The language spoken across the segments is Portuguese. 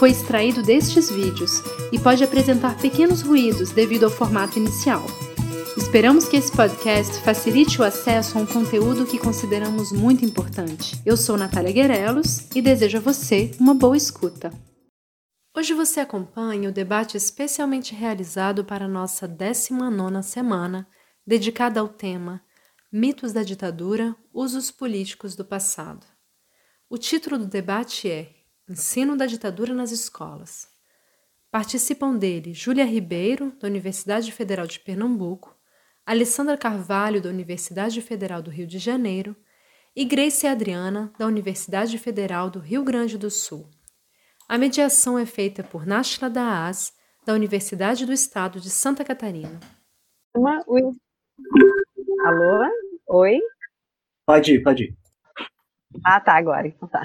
foi extraído destes vídeos e pode apresentar pequenos ruídos devido ao formato inicial. Esperamos que esse podcast facilite o acesso a um conteúdo que consideramos muito importante. Eu sou Natália Guerelos e desejo a você uma boa escuta. Hoje você acompanha o debate especialmente realizado para a nossa 19 semana, dedicada ao tema Mitos da Ditadura, Usos Políticos do Passado. O título do debate é Ensino da ditadura nas escolas. Participam dele Júlia Ribeiro, da Universidade Federal de Pernambuco, Alessandra Carvalho, da Universidade Federal do Rio de Janeiro, e Grace Adriana, da Universidade Federal do Rio Grande do Sul. A mediação é feita por Náshila Daas, da Universidade do Estado de Santa Catarina. Uma, Alô? Oi? Pode ir, pode ir. Ah, tá, agora, então tá.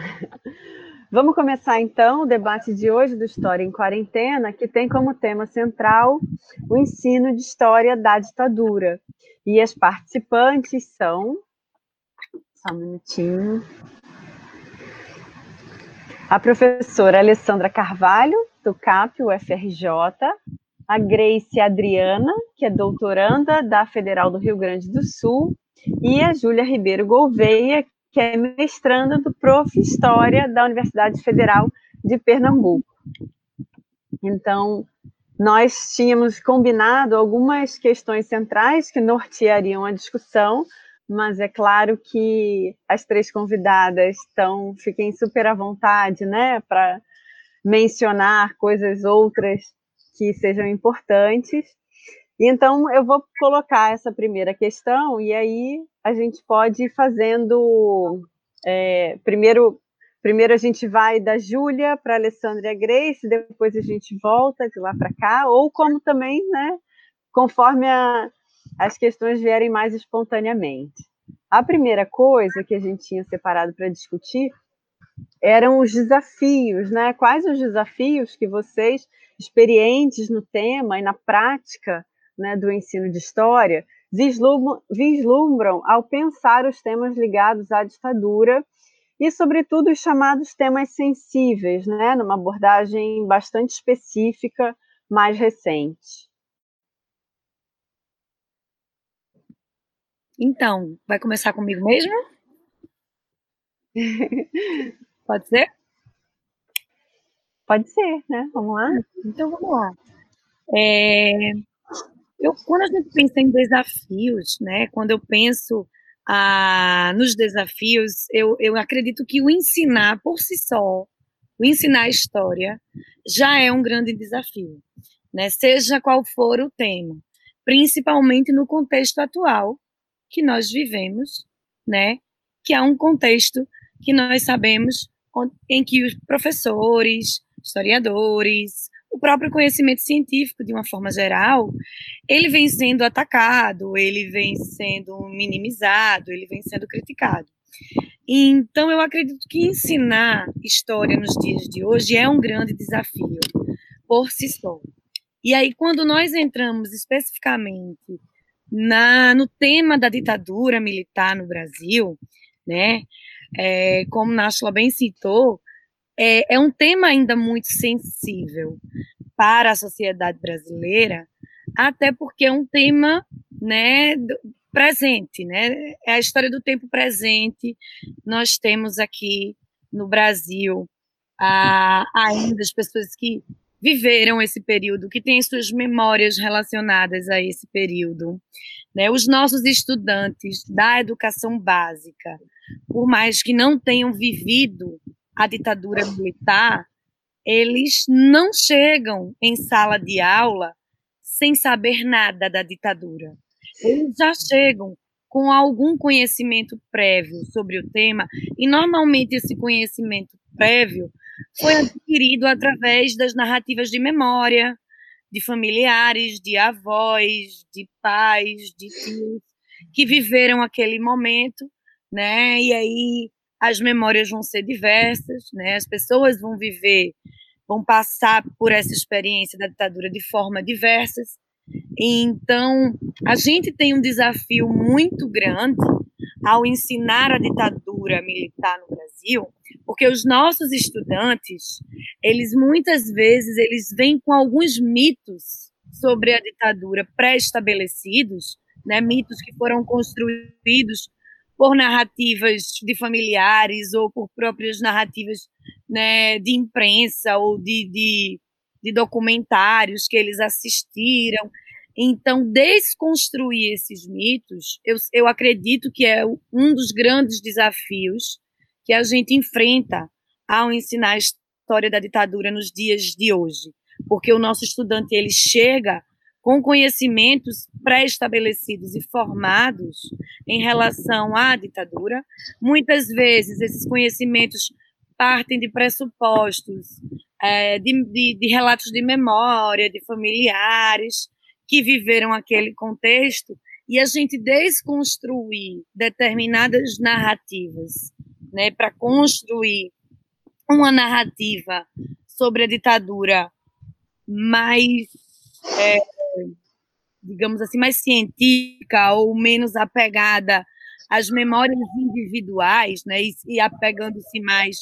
Vamos começar então o debate de hoje do História em Quarentena, que tem como tema central o ensino de história da ditadura. E as participantes são. Só um minutinho. A professora Alessandra Carvalho, do CAP, UFRJ, a Grace Adriana, que é doutoranda da Federal do Rio Grande do Sul, e a Júlia Ribeiro Gouveia, que é mestranda do Prof. História da Universidade Federal de Pernambuco. Então, nós tínhamos combinado algumas questões centrais que norteariam a discussão, mas é claro que as três convidadas estão, fiquem super à vontade, né, para mencionar coisas outras que sejam importantes. Então, eu vou colocar essa primeira questão e aí a gente pode ir fazendo. É, primeiro, primeiro a gente vai da Júlia para a Alessandra Grace, depois a gente volta de lá para cá, ou como também, né, conforme a, as questões vierem mais espontaneamente. A primeira coisa que a gente tinha separado para discutir eram os desafios, né? Quais os desafios que vocês, experientes no tema e na prática, né, do ensino de história vislumbram, vislumbram ao pensar os temas ligados à ditadura e, sobretudo, os chamados temas sensíveis, né, numa abordagem bastante específica, mais recente. Então, vai começar comigo mesmo? Pode ser? Pode ser, né? Vamos lá? Então, vamos lá. É, eu, quando a gente pensa em desafios, né, quando eu penso ah, nos desafios, eu, eu acredito que o ensinar por si só, o ensinar a história, já é um grande desafio, né, seja qual for o tema, principalmente no contexto atual que nós vivemos, né, que é um contexto que nós sabemos em que os professores, historiadores, o próprio conhecimento científico, de uma forma geral, ele vem sendo atacado, ele vem sendo minimizado, ele vem sendo criticado. Então, eu acredito que ensinar história nos dias de hoje é um grande desafio, por si só. E aí, quando nós entramos especificamente na, no tema da ditadura militar no Brasil, né, é, como Náshila bem citou, é, é um tema ainda muito sensível para a sociedade brasileira, até porque é um tema né, presente, né? É a história do tempo presente. Nós temos aqui no Brasil ainda as pessoas que viveram esse período, que têm suas memórias relacionadas a esse período. Né? Os nossos estudantes da educação básica, por mais que não tenham vivido a ditadura militar, eles não chegam em sala de aula sem saber nada da ditadura. Eles já chegam com algum conhecimento prévio sobre o tema, e normalmente esse conhecimento prévio foi adquirido através das narrativas de memória, de familiares, de avós, de pais, de tios que viveram aquele momento, né? E aí as memórias vão ser diversas, né? As pessoas vão viver, vão passar por essa experiência da ditadura de forma diversas. Então, a gente tem um desafio muito grande ao ensinar a ditadura militar no Brasil, porque os nossos estudantes, eles muitas vezes eles vêm com alguns mitos sobre a ditadura pré-estabelecidos, né, mitos que foram construídos por narrativas de familiares ou por próprias narrativas né, de imprensa ou de, de, de documentários que eles assistiram. Então, desconstruir esses mitos, eu, eu acredito que é um dos grandes desafios que a gente enfrenta ao ensinar a história da ditadura nos dias de hoje. Porque o nosso estudante ele chega com conhecimentos pré-estabelecidos e formados em relação à ditadura. Muitas vezes, esses conhecimentos partem de pressupostos, é, de, de, de relatos de memória, de familiares que viveram aquele contexto, e a gente desconstruir determinadas narrativas, né, para construir uma narrativa sobre a ditadura mais é, digamos assim, mais científica ou menos apegada às memórias individuais, né, e, e apegando-se mais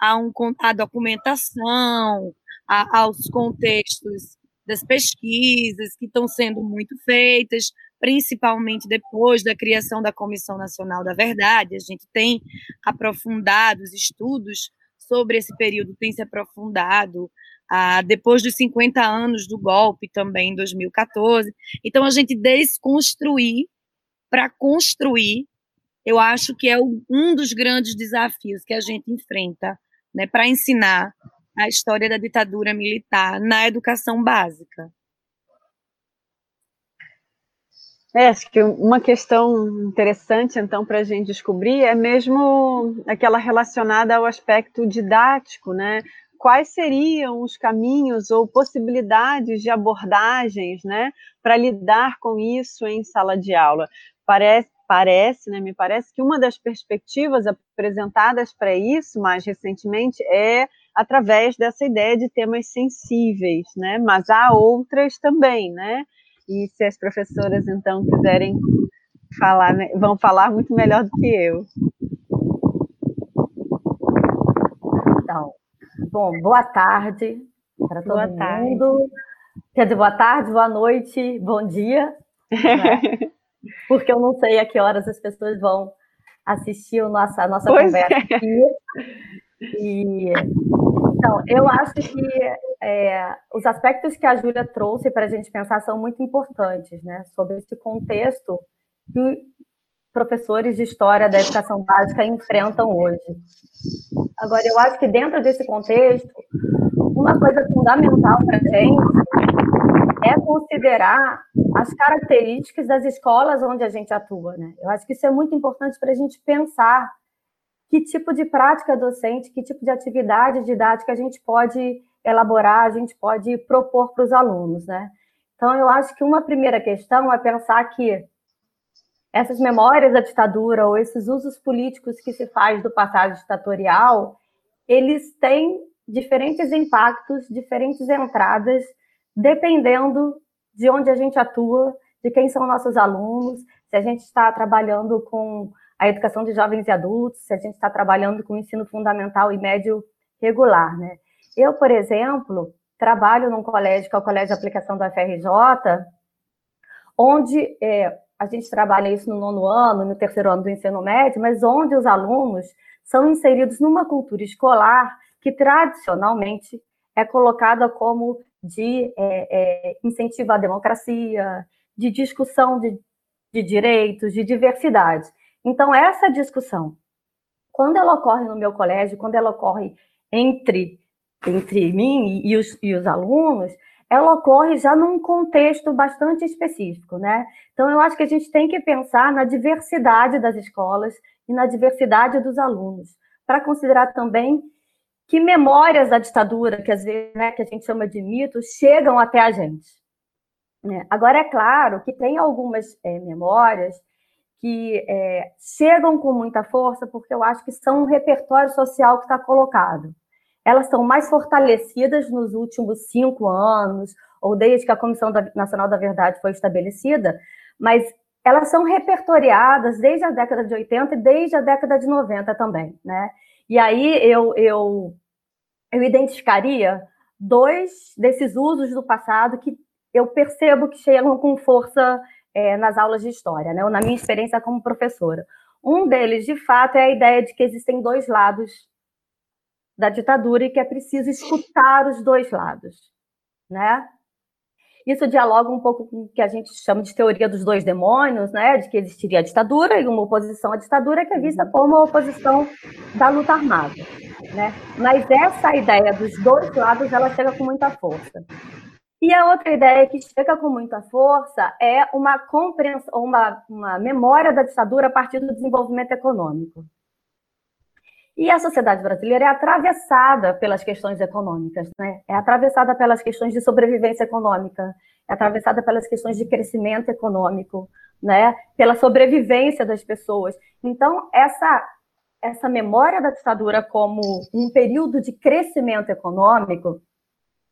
a, um, a documentação, a, aos contextos das pesquisas que estão sendo muito feitas, principalmente depois da criação da Comissão Nacional da Verdade. A gente tem aprofundado os estudos sobre esse período, tem se aprofundado ah, depois dos 50 anos do golpe também, em 2014. Então, a gente desconstruir para construir, eu acho que é um dos grandes desafios que a gente enfrenta né, para ensinar a história da ditadura militar na educação básica. É, acho que uma questão interessante, então, para a gente descobrir é mesmo aquela relacionada ao aspecto didático, né? Quais seriam os caminhos ou possibilidades de abordagens, né, para lidar com isso em sala de aula. Parece, parece, né, me parece que uma das perspectivas apresentadas para isso mais recentemente é através dessa ideia de temas sensíveis, né, mas há outras também, né, e se as professoras então quiserem falar, vão falar muito melhor do que eu. Então, Bom, boa tarde para todo boa mundo. Tarde. Quer dizer, boa tarde, boa noite, bom dia. Né? Porque eu não sei a que horas as pessoas vão assistir a nossa, a nossa conversa é. aqui. E, então, eu acho que é, os aspectos que a Júlia trouxe para a gente pensar são muito importantes, né? Sobre esse contexto que professores de história da educação básica enfrentam hoje. Agora, eu acho que dentro desse contexto, uma coisa fundamental para a gente é considerar as características das escolas onde a gente atua. Né? Eu acho que isso é muito importante para a gente pensar que tipo de prática docente, que tipo de atividade didática a gente pode elaborar, a gente pode propor para os alunos. Né? Então, eu acho que uma primeira questão é pensar que essas memórias da ditadura ou esses usos políticos que se faz do passado ditatorial, eles têm diferentes impactos, diferentes entradas, dependendo de onde a gente atua, de quem são nossos alunos, se a gente está trabalhando com a educação de jovens e adultos, se a gente está trabalhando com ensino fundamental e médio regular, né? Eu, por exemplo, trabalho num colégio que é o Colégio de Aplicação da FRJ, onde é, a gente trabalha isso no nono ano, no terceiro ano do ensino médio, mas onde os alunos são inseridos numa cultura escolar que tradicionalmente é colocada como de é, é, incentivo à democracia, de discussão de, de direitos, de diversidade. Então, essa discussão, quando ela ocorre no meu colégio, quando ela ocorre entre, entre mim e os, e os alunos, ela ocorre já num contexto bastante específico, né? Então, eu acho que a gente tem que pensar na diversidade das escolas e na diversidade dos alunos, para considerar também que memórias da ditadura, que às vezes né, que a gente chama de mitos, chegam até a gente. Né? Agora, é claro que tem algumas é, memórias que é, chegam com muita força, porque eu acho que são um repertório social que está colocado. Elas estão mais fortalecidas nos últimos cinco anos, ou desde que a Comissão Nacional da Verdade foi estabelecida, mas elas são repertoriadas desde a década de 80 e desde a década de 90 também, né? E aí eu, eu, eu identificaria dois desses usos do passado que eu percebo que chegam com força é, nas aulas de história, né? ou na minha experiência como professora. Um deles, de fato, é a ideia de que existem dois lados da ditadura e que é preciso escutar os dois lados, né? Isso dialoga um pouco com o que a gente chama de teoria dos dois demônios, né? De que existiria a ditadura e uma oposição à ditadura que é vista como a oposição da luta armada, né? Mas essa ideia dos dois lados, ela chega com muita força. E a outra ideia que chega com muita força é uma compreensão, uma, uma memória da ditadura a partir do desenvolvimento econômico. E a sociedade brasileira é atravessada pelas questões econômicas, né? É atravessada pelas questões de sobrevivência econômica, é atravessada pelas questões de crescimento econômico, né? Pela sobrevivência das pessoas. Então, essa essa memória da ditadura como um período de crescimento econômico,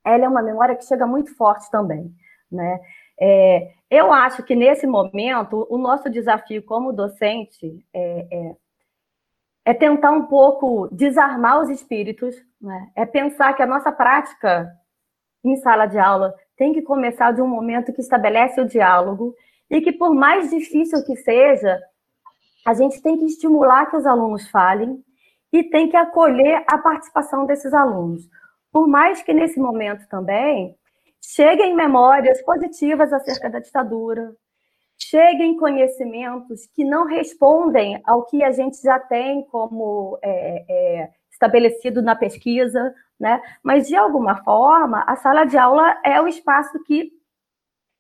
ela é uma memória que chega muito forte também, né? É, eu acho que nesse momento o nosso desafio como docente é, é é tentar um pouco desarmar os espíritos, né? é pensar que a nossa prática em sala de aula tem que começar de um momento que estabelece o diálogo e que, por mais difícil que seja, a gente tem que estimular que os alunos falem e tem que acolher a participação desses alunos. Por mais que nesse momento também cheguem memórias positivas acerca da ditadura, cheguem conhecimentos que não respondem ao que a gente já tem como é, é, estabelecido na pesquisa, né? Mas de alguma forma, a sala de aula é o espaço que,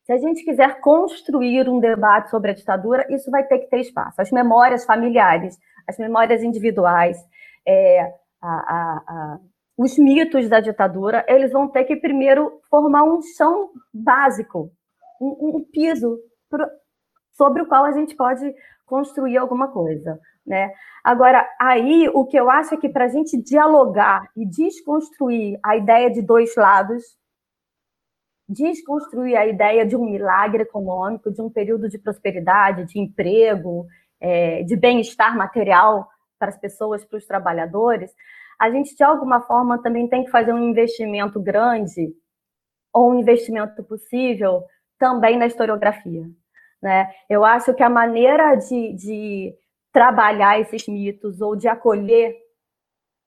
se a gente quiser construir um debate sobre a ditadura, isso vai ter que ter espaço. As memórias familiares, as memórias individuais, é, a, a, a, os mitos da ditadura, eles vão ter que primeiro formar um chão básico, um, um piso sobre o qual a gente pode construir alguma coisa. Né? Agora, aí o que eu acho é que para a gente dialogar e desconstruir a ideia de dois lados, desconstruir a ideia de um milagre econômico, de um período de prosperidade, de emprego, é, de bem-estar material para as pessoas, para os trabalhadores, a gente de alguma forma também tem que fazer um investimento grande ou um investimento possível também na historiografia. Né? Eu acho que a maneira de, de trabalhar esses mitos ou de acolher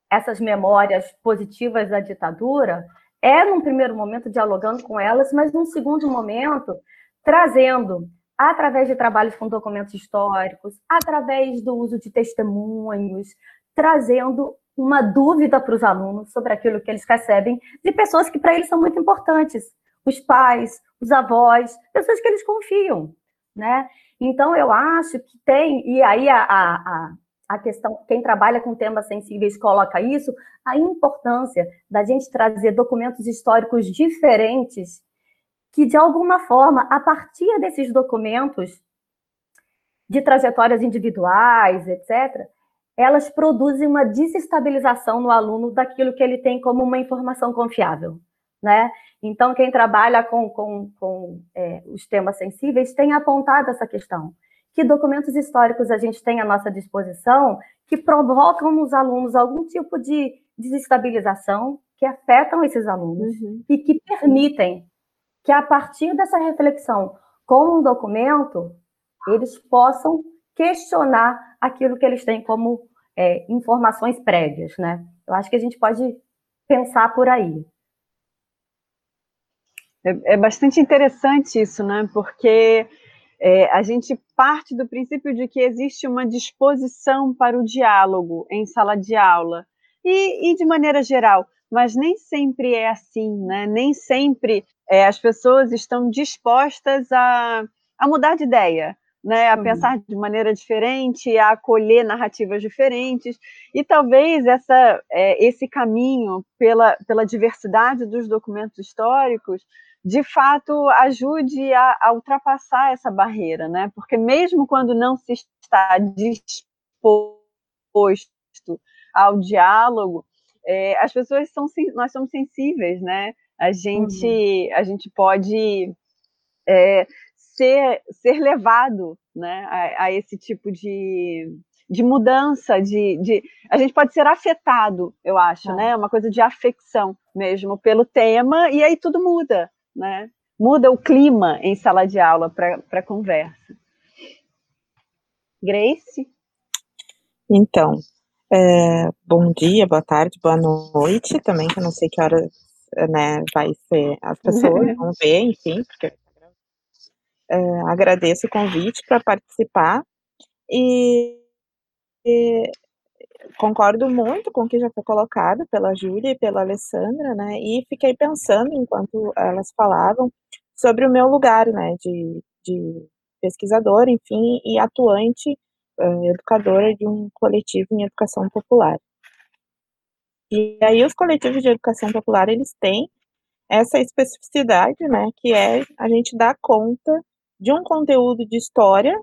essas memórias positivas da ditadura é, num primeiro momento, dialogando com elas, mas num segundo momento, trazendo, através de trabalhos com documentos históricos, através do uso de testemunhos, trazendo uma dúvida para os alunos sobre aquilo que eles recebem de pessoas que para eles são muito importantes, os pais, os avós, pessoas que eles confiam né? Então, eu acho que tem, e aí a, a, a questão, quem trabalha com temas sensíveis coloca isso, a importância da gente trazer documentos históricos diferentes, que de alguma forma, a partir desses documentos de trajetórias individuais, etc., elas produzem uma desestabilização no aluno daquilo que ele tem como uma informação confiável né? Então, quem trabalha com, com, com é, os temas sensíveis tem apontado essa questão. Que documentos históricos a gente tem à nossa disposição que provocam nos alunos algum tipo de desestabilização que afetam esses alunos uhum. e que permitem que, a partir dessa reflexão com um documento, eles possam questionar aquilo que eles têm como é, informações prévias, né? Eu acho que a gente pode pensar por aí. É, é bastante interessante isso, né? Porque é, a gente parte do princípio de que existe uma disposição para o diálogo em sala de aula e, e de maneira geral, mas nem sempre é assim, né? Nem sempre é, as pessoas estão dispostas a, a mudar de ideia, né, a uhum. pensar de maneira diferente, a acolher narrativas diferentes, e talvez essa, é, esse caminho pela, pela diversidade dos documentos históricos, de fato, ajude a, a ultrapassar essa barreira, né? porque mesmo quando não se está disposto ao diálogo, é, as pessoas são, nós somos sensíveis, né? A gente, uhum. a gente pode é, ser, ser levado né, a, a esse tipo de, de mudança, de, de, a gente pode ser afetado, eu acho, ah. né? Uma coisa de afecção mesmo pelo tema, e aí tudo muda, né? Muda o clima em sala de aula para conversa. Grace? Então, é, bom dia, boa tarde, boa noite também, que eu não sei que hora né, vai ser, as pessoas vão ver, enfim, porque é, agradeço o convite para participar e, e, concordo muito com o que já foi colocado pela Júlia e pela Alessandra, né? E fiquei pensando enquanto elas falavam sobre o meu lugar, né? De, de pesquisador, enfim, e atuante uh, educadora de um coletivo em educação popular. E aí os coletivos de educação popular eles têm essa especificidade, né? Que é a gente dar conta de um conteúdo de história,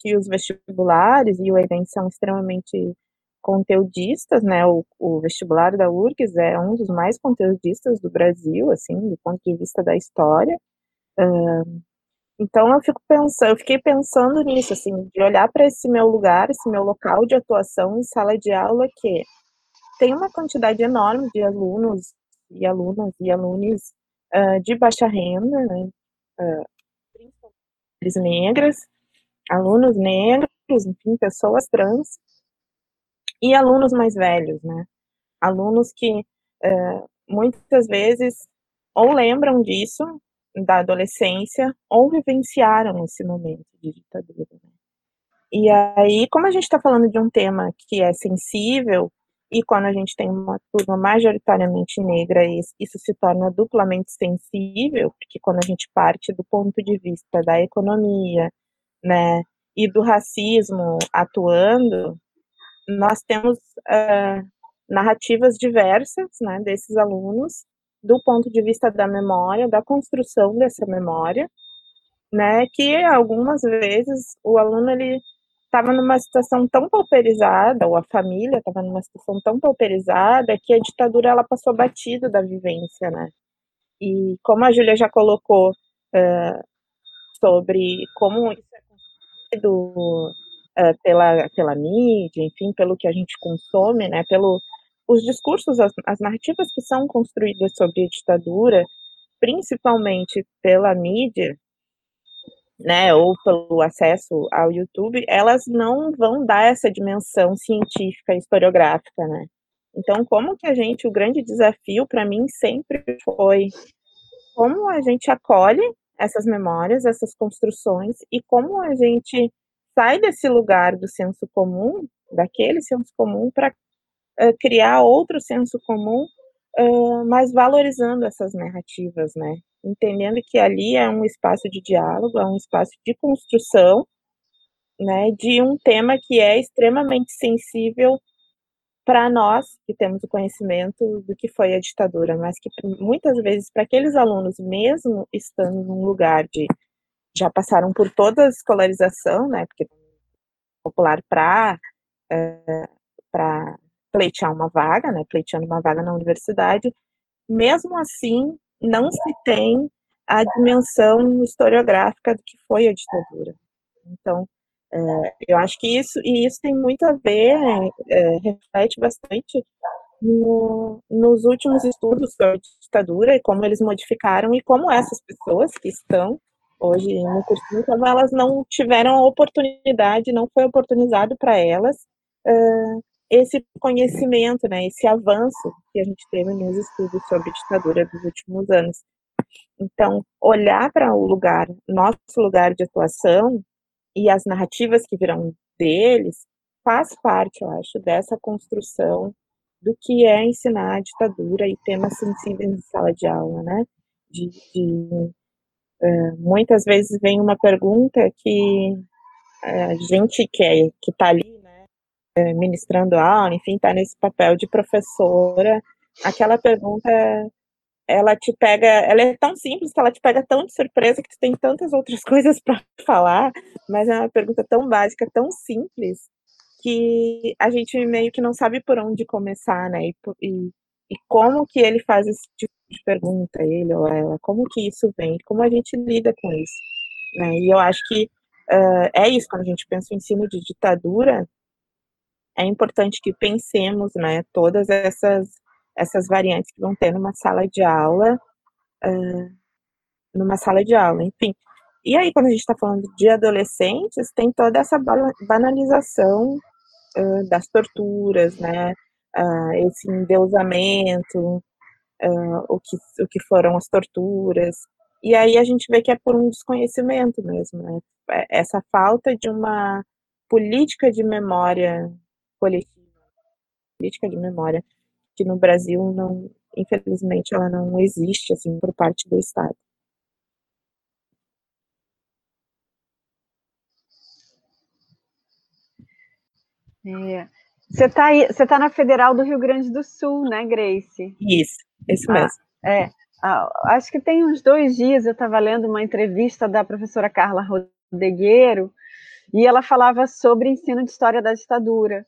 que os vestibulares e o Enem são extremamente conteudistas, né? O, o, vestibular da URGS é um dos mais conteudistas do Brasil, assim, do ponto de vista da história. Uh, então eu fico pensando, eu fiquei pensando nisso, assim, de olhar para esse meu lugar, esse meu local de atuação em sala de aula que tem uma quantidade enorme de alunos e alunas e alunos uh, de baixa renda, né? Uh, negras, alunos negros, enfim, pessoas trans, e alunos mais velhos, né? Alunos que uh, muitas vezes ou lembram disso, da adolescência, ou vivenciaram esse momento de ditadura. Né? E aí, como a gente está falando de um tema que é sensível, e quando a gente tem uma turma majoritariamente negra, isso se torna duplamente sensível, porque quando a gente parte do ponto de vista da economia, né, e do racismo atuando, nós temos uh, narrativas diversas, né, desses alunos, do ponto de vista da memória, da construção dessa memória, né, que algumas vezes o aluno ele estava numa situação tão pauperizada, ou a família estava numa situação tão pauperizada, que a ditadura ela passou batido da vivência, né? E como a Júlia já colocou uh, sobre como construído uh, pela, pela mídia, enfim, pelo que a gente consome, né? Pelo os discursos, as, as narrativas que são construídas sobre a ditadura, principalmente pela mídia, né, ou pelo acesso ao YouTube, elas não vão dar essa dimensão científica, historiográfica, né? Então, como que a gente, o grande desafio para mim sempre foi como a gente acolhe essas memórias, essas construções e como a gente sai desse lugar do senso comum, daquele senso comum, para uh, criar outro senso comum, uh, mas valorizando essas narrativas, né? entendendo que ali é um espaço de diálogo, é um espaço de construção, né, de um tema que é extremamente sensível para nós que temos o conhecimento do que foi a ditadura, mas que muitas vezes para aqueles alunos, mesmo estando num lugar de já passaram por toda a escolarização, né, porque popular para é, para pleitear uma vaga, né, pleiteando uma vaga na universidade, mesmo assim não se tem a dimensão historiográfica do que foi a ditadura. Então, é, eu acho que isso, e isso tem muito a ver, é, reflete bastante no, nos últimos estudos sobre ditadura e como eles modificaram e como essas pessoas que estão hoje no cursinho, como elas não tiveram a oportunidade, não foi oportunizado para elas é, esse conhecimento, né, esse avanço que a gente teve nos estudos sobre ditadura dos últimos anos. Então, olhar para o lugar, nosso lugar de atuação e as narrativas que virão deles, faz parte, eu acho, dessa construção do que é ensinar a ditadura e temas sensíveis em sala de aula, né? De, de Uh, muitas vezes vem uma pergunta que a gente que é, está ali, né, é, ministrando aula, enfim, está nesse papel de professora, aquela pergunta ela te pega, ela é tão simples que ela te pega tão de surpresa que tu tem tantas outras coisas para falar, mas é uma pergunta tão básica, tão simples, que a gente meio que não sabe por onde começar, né? E, e, e como que ele faz esse tipo de pergunta, ele ou ela, como que isso vem, como a gente lida com isso, né? E eu acho que uh, é isso, quando a gente pensa em ensino de ditadura, é importante que pensemos, né, todas essas essas variantes que vão ter numa sala de aula, uh, numa sala de aula, enfim. E aí, quando a gente está falando de adolescentes, tem toda essa banalização uh, das torturas, né? Uh, esse endeusamento, o, que, o que foram as torturas. E aí a gente vê que é por um desconhecimento mesmo, né? É, essa falta de uma política de memória coletiva, política de memória que no Brasil não, infelizmente, ela não existe assim por parte do Estado. É. Você está você tá na Federal do Rio Grande do Sul, né, Grace? Isso, isso ah, mesmo. Ah, é. Ah, acho que tem uns dois dias eu estava lendo uma entrevista da professora Carla Rodegueiro e ela falava sobre ensino de história da ditadura.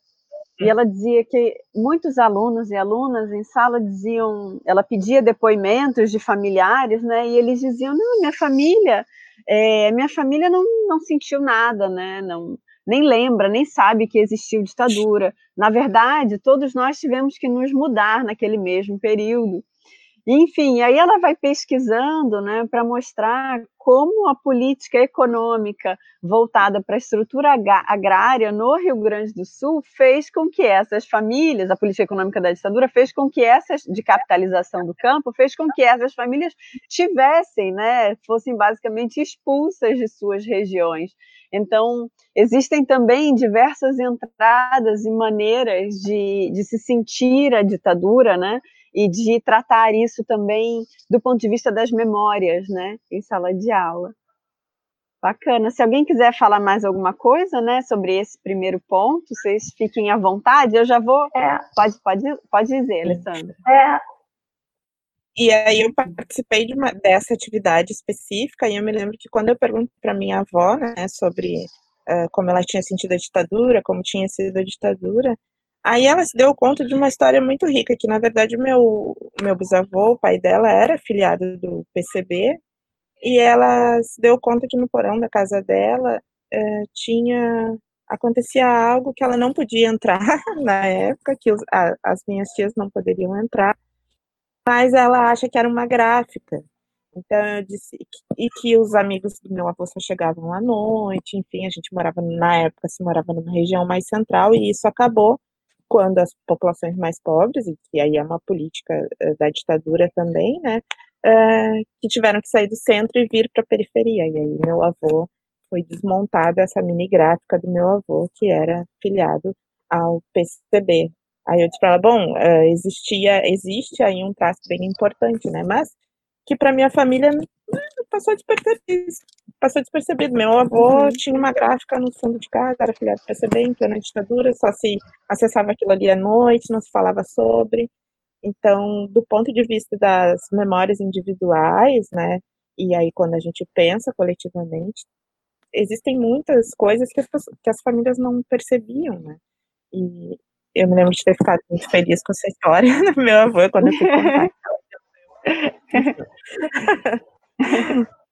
E ela dizia que muitos alunos e alunas em sala diziam, ela pedia depoimentos de familiares, né? E eles diziam, não, minha família, é, minha família não, não sentiu nada, né? Não, nem lembra, nem sabe que existiu ditadura. Na verdade, todos nós tivemos que nos mudar naquele mesmo período. Enfim, aí ela vai pesquisando né, para mostrar como a política econômica voltada para a estrutura agrária no Rio Grande do Sul fez com que essas famílias, a política econômica da ditadura fez com que essas, de capitalização do campo, fez com que essas famílias tivessem, né, fossem basicamente expulsas de suas regiões. Então, existem também diversas entradas e maneiras de, de se sentir a ditadura, né? E de tratar isso também do ponto de vista das memórias, né, em sala de aula. Bacana. Se alguém quiser falar mais alguma coisa, né, sobre esse primeiro ponto, vocês fiquem à vontade. Eu já vou. É. Pode, pode, pode dizer, Alessandra. É. E aí eu participei de uma, dessa atividade específica e eu me lembro que quando eu pergunto para minha avó, né, sobre uh, como ela tinha sentido a ditadura, como tinha sido a ditadura, Aí ela se deu conta de uma história muito rica, que na verdade meu, meu bisavô, o pai dela, era filiado do PCB, e ela se deu conta que no porão da casa dela é, tinha acontecia algo que ela não podia entrar na época, que os, a, as minhas tias não poderiam entrar, mas ela acha que era uma gráfica. Então eu disse e que os amigos do meu avô só chegavam à noite, enfim, a gente morava na época se morava numa região mais central e isso acabou quando as populações mais pobres, e que aí é uma política uh, da ditadura também, né, uh, que tiveram que sair do centro e vir para a periferia. E aí meu avô foi desmontada essa mini gráfica do meu avô, que era filiado ao PCB. Aí eu disse para ela, bom, uh, existia, existe aí um traço bem importante, né, mas que para minha família passou despercebido. Passou despercebido. Meu avô tinha uma gráfica no fundo de casa, era filiado do PCB, em plena ditadura, só se acessava aquilo ali à noite, não se falava sobre. Então, do ponto de vista das memórias individuais, né, e aí quando a gente pensa coletivamente, existem muitas coisas que as, que as famílias não percebiam, né, e eu me lembro de ter ficado muito feliz com essa história do meu avô, quando eu fui contar.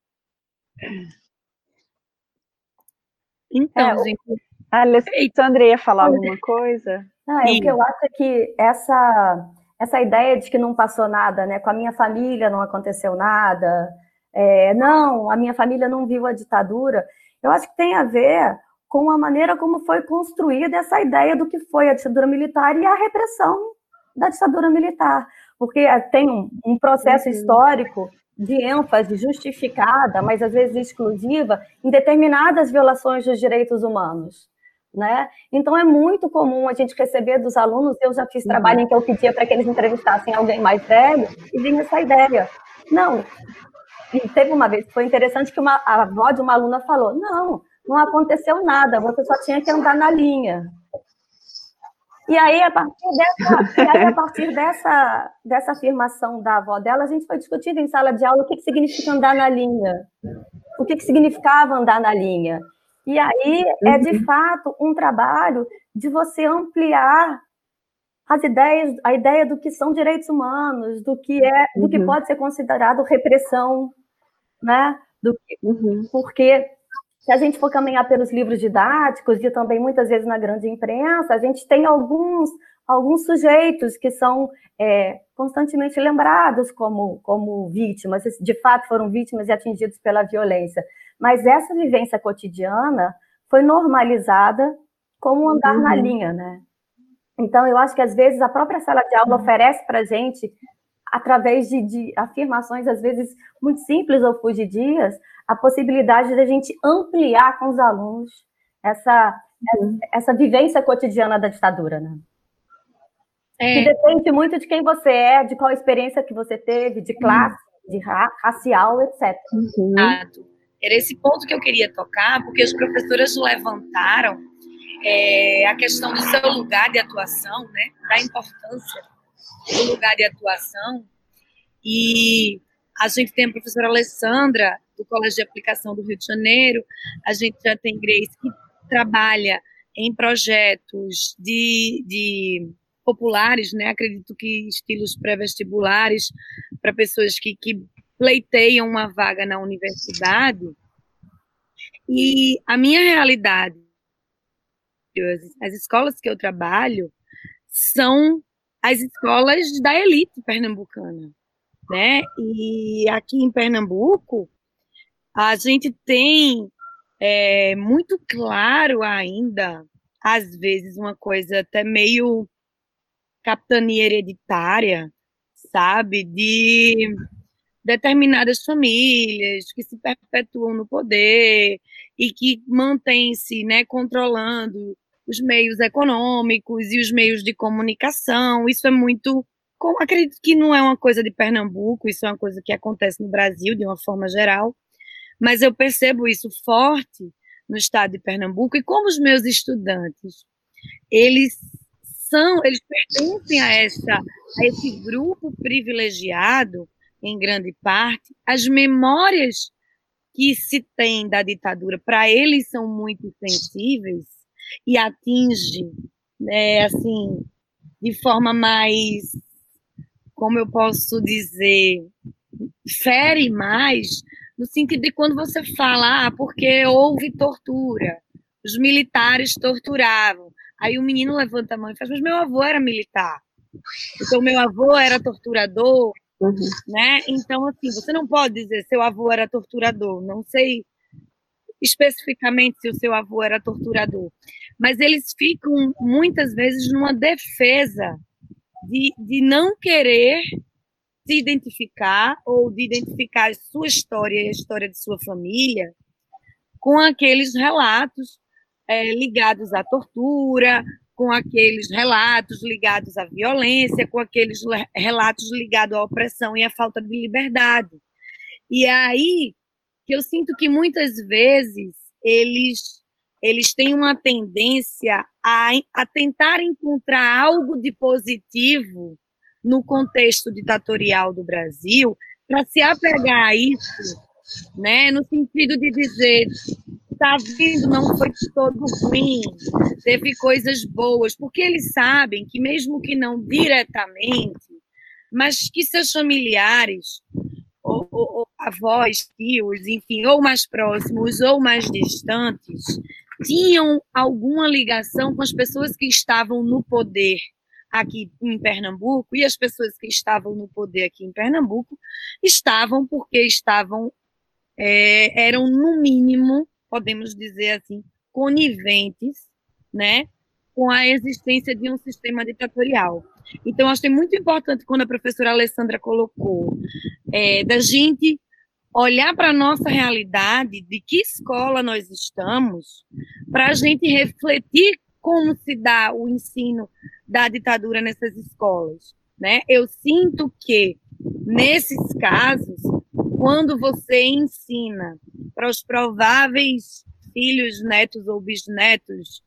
Então, é, gente. A Alessandra ia falar alguma coisa? Ah, é, o que eu acho é que essa, essa ideia de que não passou nada, né? Com a minha família não aconteceu nada, é, não, a minha família não viu a ditadura, eu acho que tem a ver com a maneira como foi construída essa ideia do que foi a ditadura militar e a repressão da ditadura militar, porque tem um, um processo uhum. histórico de ênfase justificada, mas às vezes exclusiva, em determinadas violações dos direitos humanos. Né? Então é muito comum a gente receber dos alunos, eu já fiz trabalho em que eu pedia para que eles entrevistassem alguém mais velho e vinha essa ideia. Não, e teve uma vez que foi interessante que uma, a avó de uma aluna falou: não, não aconteceu nada, você só tinha que andar na linha. E aí, a partir dessa, aí, a partir dessa, dessa afirmação da avó dela, a gente foi discutindo em sala de aula o que, que significa andar na linha, o que, que significava andar na linha. E aí é de uhum. fato um trabalho de você ampliar as ideias, a ideia do que são direitos humanos, do que é, do que uhum. pode ser considerado repressão, né? Do que, uhum. Porque se a gente for caminhar pelos livros didáticos e também muitas vezes na grande imprensa, a gente tem alguns alguns sujeitos que são é, constantemente lembrados como, como vítimas, de fato foram vítimas e atingidos pela violência. Mas essa vivência cotidiana foi normalizada como andar uhum. na linha, né? Então, eu acho que às vezes a própria sala de aula oferece para a gente, através de, de, afirmações, às vezes muito simples ou fugidias, a possibilidade de a gente ampliar com os alunos essa, uhum. essa vivência cotidiana da ditadura, né? É. Que depende muito de quem você é, de qual experiência que você teve, de classe, uhum. de ra racial, etc. Uhum. Era esse ponto que eu queria tocar, porque as professoras levantaram é, a questão do seu lugar de atuação, né, da importância do lugar de atuação. E a gente tem a professora Alessandra, do Colégio de Aplicação do Rio de Janeiro, a gente já tem Grace, que trabalha em projetos de, de populares, né? acredito que estilos pré-vestibulares, para pessoas que, que pleiteiam uma vaga na universidade. E a minha realidade, as escolas que eu trabalho, são as escolas da elite pernambucana, né? E aqui em Pernambuco, a gente tem é, muito claro ainda, às vezes, uma coisa até meio capitania hereditária, sabe? De determinadas famílias que se perpetuam no poder e que mantêm-se né, controlando os meios econômicos e os meios de comunicação. Isso é muito. Acredito que não é uma coisa de Pernambuco, isso é uma coisa que acontece no Brasil de uma forma geral, mas eu percebo isso forte no estado de Pernambuco e como os meus estudantes, eles são, eles pertencem a essa a esse grupo privilegiado em grande parte, as memórias que se tem da ditadura para eles são muito sensíveis e atinge, né, assim, de forma mais, como eu posso dizer, fere mais, no sentido de quando você fala, ah, porque houve tortura, os militares torturavam. Aí o menino levanta a mão e faz, mas meu avô era militar. Então, meu avô era torturador, Uhum. Né? Então, assim, você não pode dizer seu avô era torturador. Não sei especificamente se o seu avô era torturador, mas eles ficam muitas vezes numa defesa de, de não querer se identificar ou de identificar a sua história e a história de sua família com aqueles relatos é, ligados à tortura, com aqueles relatos ligados à violência, com aqueles relatos ligados à opressão e à falta de liberdade. E aí que eu sinto que muitas vezes eles eles têm uma tendência a, a tentar encontrar algo de positivo no contexto ditatorial do Brasil para se apegar a isso, né, no sentido de dizer está vindo não foi todo ruim, teve coisas boas, porque eles sabem que, mesmo que não diretamente, mas que seus familiares, ou, ou, avós, tios, enfim, ou mais próximos ou mais distantes, tinham alguma ligação com as pessoas que estavam no poder aqui em Pernambuco, e as pessoas que estavam no poder aqui em Pernambuco estavam porque estavam, é, eram no mínimo podemos dizer assim, coniventes, né, com a existência de um sistema ditatorial. Então, acho que é muito importante quando a professora Alessandra colocou é, da gente olhar para a nossa realidade, de que escola nós estamos, para a gente refletir como se dá o ensino da ditadura nessas escolas. Né? Eu sinto que, nesses casos, quando você ensina para os prováveis filhos, netos ou bisnetos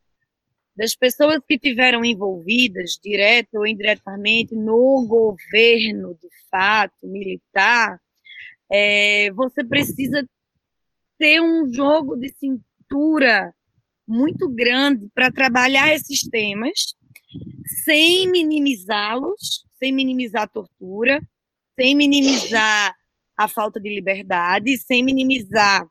das pessoas que tiveram envolvidas, direto ou indiretamente, no governo, de fato, militar, é, você precisa ter um jogo de cintura muito grande para trabalhar esses temas sem minimizá-los, sem minimizar a tortura, sem minimizar a falta de liberdade, sem minimizar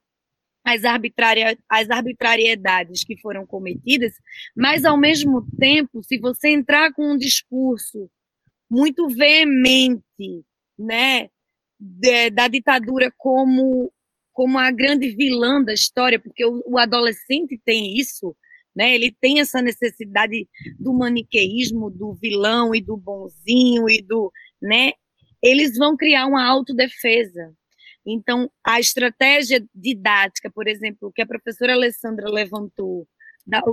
as, arbitrária, as arbitrariedades que foram cometidas, mas, ao mesmo tempo, se você entrar com um discurso muito veemente, né, de, da ditadura como como a grande vilã da história, porque o, o adolescente tem isso, né? Ele tem essa necessidade do maniqueísmo, do vilão e do bonzinho e do, né? Eles vão criar uma autodefesa. Então, a estratégia didática, por exemplo, que a professora Alessandra levantou,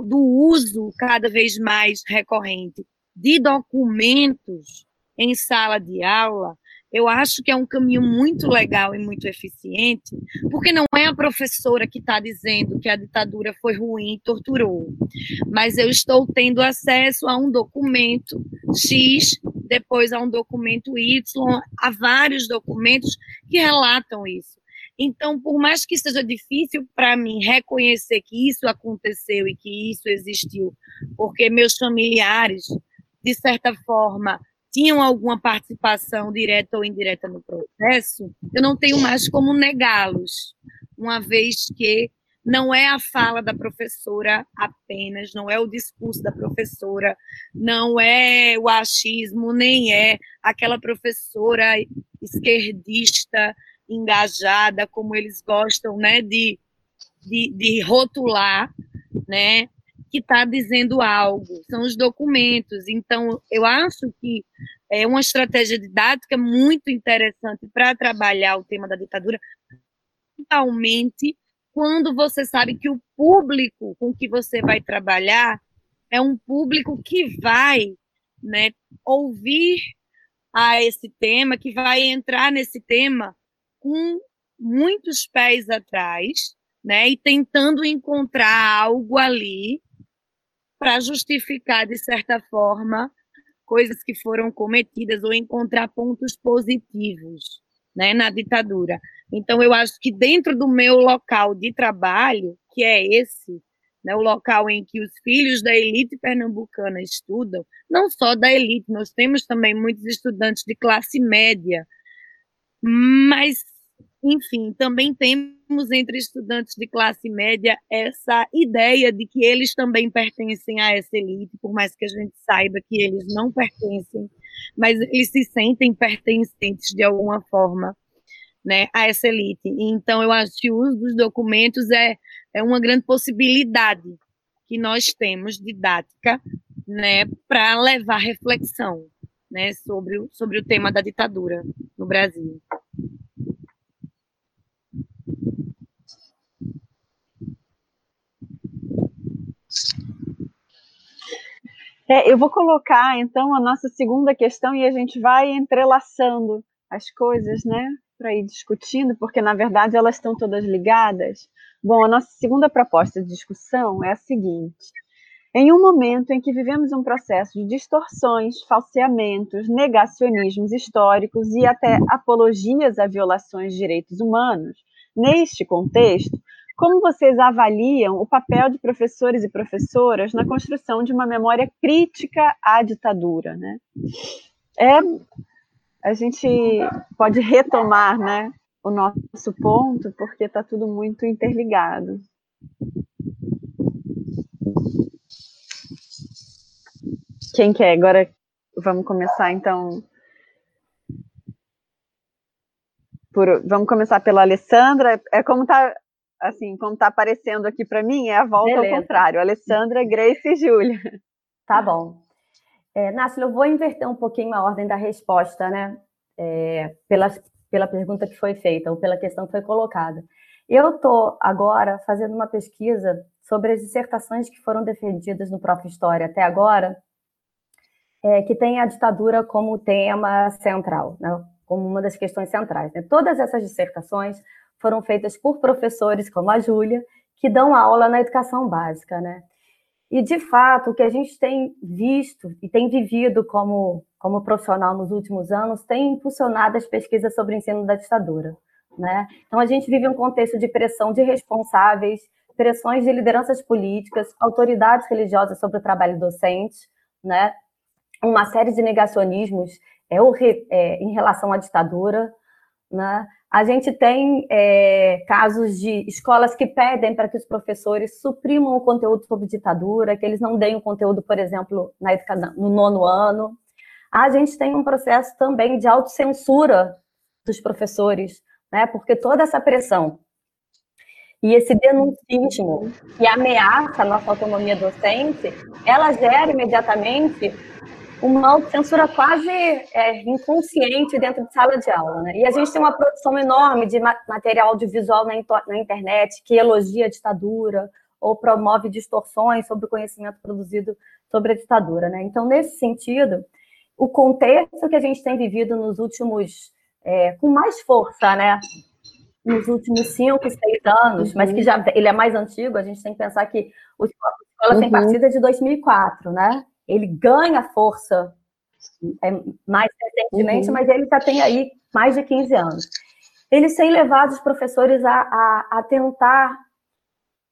do uso cada vez mais recorrente de documentos em sala de aula, eu acho que é um caminho muito legal e muito eficiente, porque não é a professora que está dizendo que a ditadura foi ruim e torturou, mas eu estou tendo acesso a um documento X, depois a um documento Y, a vários documentos que relatam isso. Então, por mais que seja difícil para mim reconhecer que isso aconteceu e que isso existiu, porque meus familiares, de certa forma, tinham alguma participação direta ou indireta no processo, eu não tenho mais como negá-los, uma vez que não é a fala da professora apenas, não é o discurso da professora, não é o achismo, nem é aquela professora esquerdista engajada, como eles gostam né, de, de, de rotular, né, que está dizendo algo, são os documentos. Então, eu acho que é uma estratégia didática muito interessante para trabalhar o tema da ditadura, principalmente quando você sabe que o público com que você vai trabalhar é um público que vai né, ouvir a esse tema, que vai entrar nesse tema com muitos pés atrás, né, e tentando encontrar algo ali para justificar, de certa forma, coisas que foram cometidas ou encontrar pontos positivos né, na ditadura. Então, eu acho que dentro do meu local de trabalho, que é esse, né, o local em que os filhos da elite pernambucana estudam, não só da elite, nós temos também muitos estudantes de classe média, mas enfim, também temos entre estudantes de classe média essa ideia de que eles também pertencem a essa elite, por mais que a gente saiba que eles não pertencem, mas eles se sentem pertencentes de alguma forma né, a essa elite. Então, eu acho que o uso dos documentos é, é uma grande possibilidade que nós temos didática né, para levar reflexão né, sobre, sobre o tema da ditadura no Brasil. É, eu vou colocar, então, a nossa segunda questão e a gente vai entrelaçando as coisas, né, para ir discutindo, porque, na verdade, elas estão todas ligadas. Bom, a nossa segunda proposta de discussão é a seguinte. Em um momento em que vivemos um processo de distorções, falseamentos, negacionismos históricos e até apologias a violações de direitos humanos, neste contexto, como vocês avaliam o papel de professores e professoras na construção de uma memória crítica à ditadura? Né? É, a gente pode retomar né, o nosso ponto, porque está tudo muito interligado. Quem quer? Agora vamos começar, então. Por, vamos começar pela Alessandra. É como está assim, como está aparecendo aqui para mim, é a volta Beleza. ao contrário. Alessandra, Grace e Júlia. Tá bom. É, Nácio, eu vou inverter um pouquinho a ordem da resposta, né? É, pela, pela pergunta que foi feita, ou pela questão que foi colocada. Eu estou agora fazendo uma pesquisa sobre as dissertações que foram defendidas no Prof. História até agora, é, que tem a ditadura como tema central, né? como uma das questões centrais. Né? Todas essas dissertações foram feitas por professores como a Júlia, que dão aula na educação básica, né? E, de fato, o que a gente tem visto e tem vivido como, como profissional nos últimos anos tem impulsionado as pesquisas sobre o ensino da ditadura. Né? Então, a gente vive um contexto de pressão de responsáveis, pressões de lideranças políticas, autoridades religiosas sobre o trabalho docente, né? uma série de negacionismos é, é, em relação à ditadura. Né? A gente tem é, casos de escolas que pedem para que os professores suprimam o conteúdo sobre ditadura, que eles não deem o conteúdo, por exemplo, na, no nono ano. A gente tem um processo também de autocensura dos professores, né? porque toda essa pressão e esse denuncismo que ameaça a nossa autonomia docente, ela gera imediatamente uma autocensura quase é, inconsciente dentro de sala de aula. Né? E a gente tem uma produção enorme de material audiovisual na, na internet que elogia a ditadura ou promove distorções sobre o conhecimento produzido sobre a ditadura. Né? Então, nesse sentido, o contexto que a gente tem vivido nos últimos, é, com mais força, né? nos últimos cinco, seis anos, uhum. mas que já ele é mais antigo, a gente tem que pensar que o Escola uhum. Sem Partida é de 2004, né? Ele ganha força é, mais recentemente, uhum. mas ele já tem aí mais de 15 anos. Eles têm levado os professores a, a, a tentar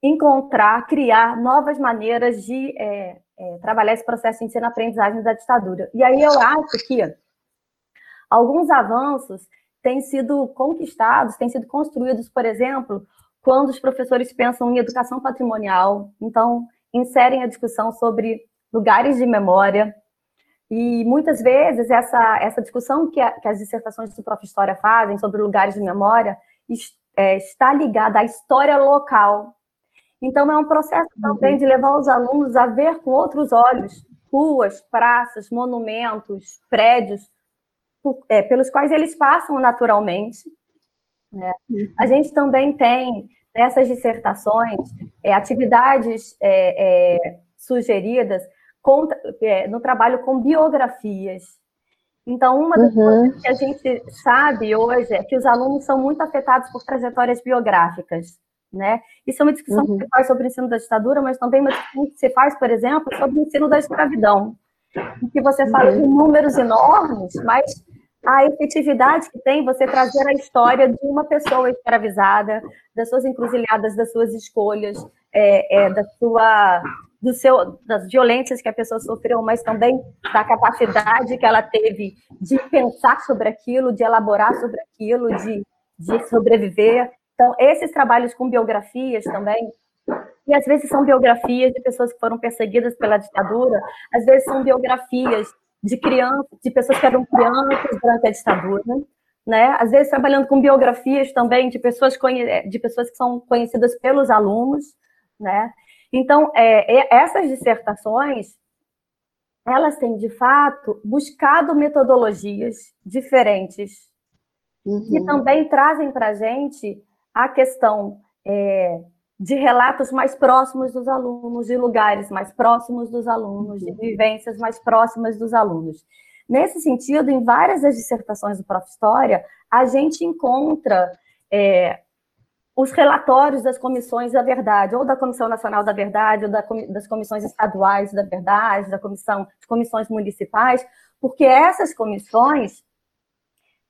encontrar, criar novas maneiras de é, é, trabalhar esse processo de ensino-aprendizagem da ditadura. E aí eu acho que alguns avanços têm sido conquistados, têm sido construídos, por exemplo, quando os professores pensam em educação patrimonial, então inserem a discussão sobre lugares de memória. E muitas vezes essa, essa discussão que, a, que as dissertações do Prof. História fazem sobre lugares de memória é, está ligada à história local. Então, é um processo também de levar os alunos a ver com outros olhos ruas, praças, monumentos, prédios, por, é, pelos quais eles passam naturalmente. Né? A gente também tem nessas dissertações é, atividades é, é sugeridas com, é, no trabalho com biografias. Então, uma das uhum. coisas que a gente sabe hoje é que os alunos são muito afetados por trajetórias biográficas. Né? Isso é uma discussão uhum. que se faz sobre o ensino da ditadura, mas também uma discussão que se faz, por exemplo, sobre o ensino da escravidão, em que você fala uhum. de números enormes, mas a efetividade que tem você trazer a história de uma pessoa escravizada, das suas encruzilhadas, das suas escolhas, é, é, da sua do seu, das violências que a pessoa sofreu, mas também da capacidade que ela teve de pensar sobre aquilo, de elaborar sobre aquilo, de, de sobreviver. Então, esses trabalhos com biografias também, e às vezes são biografias de pessoas que foram perseguidas pela ditadura, às vezes são biografias de crianças, de pessoas que eram crianças durante a ditadura, né? Às vezes trabalhando com biografias também de pessoas, de pessoas que são conhecidas pelos alunos, né? Então, é, essas dissertações, elas têm, de fato, buscado metodologias diferentes uhum. que também trazem para a gente a questão é, de relatos mais próximos dos alunos, de lugares mais próximos dos alunos, de uhum. vivências mais próximas dos alunos. Nesse sentido, em várias das dissertações do Prof. História, a gente encontra é, os relatórios das comissões da verdade, ou da Comissão Nacional da Verdade, ou das comissões estaduais da verdade, da comissão, das comissões municipais, porque essas comissões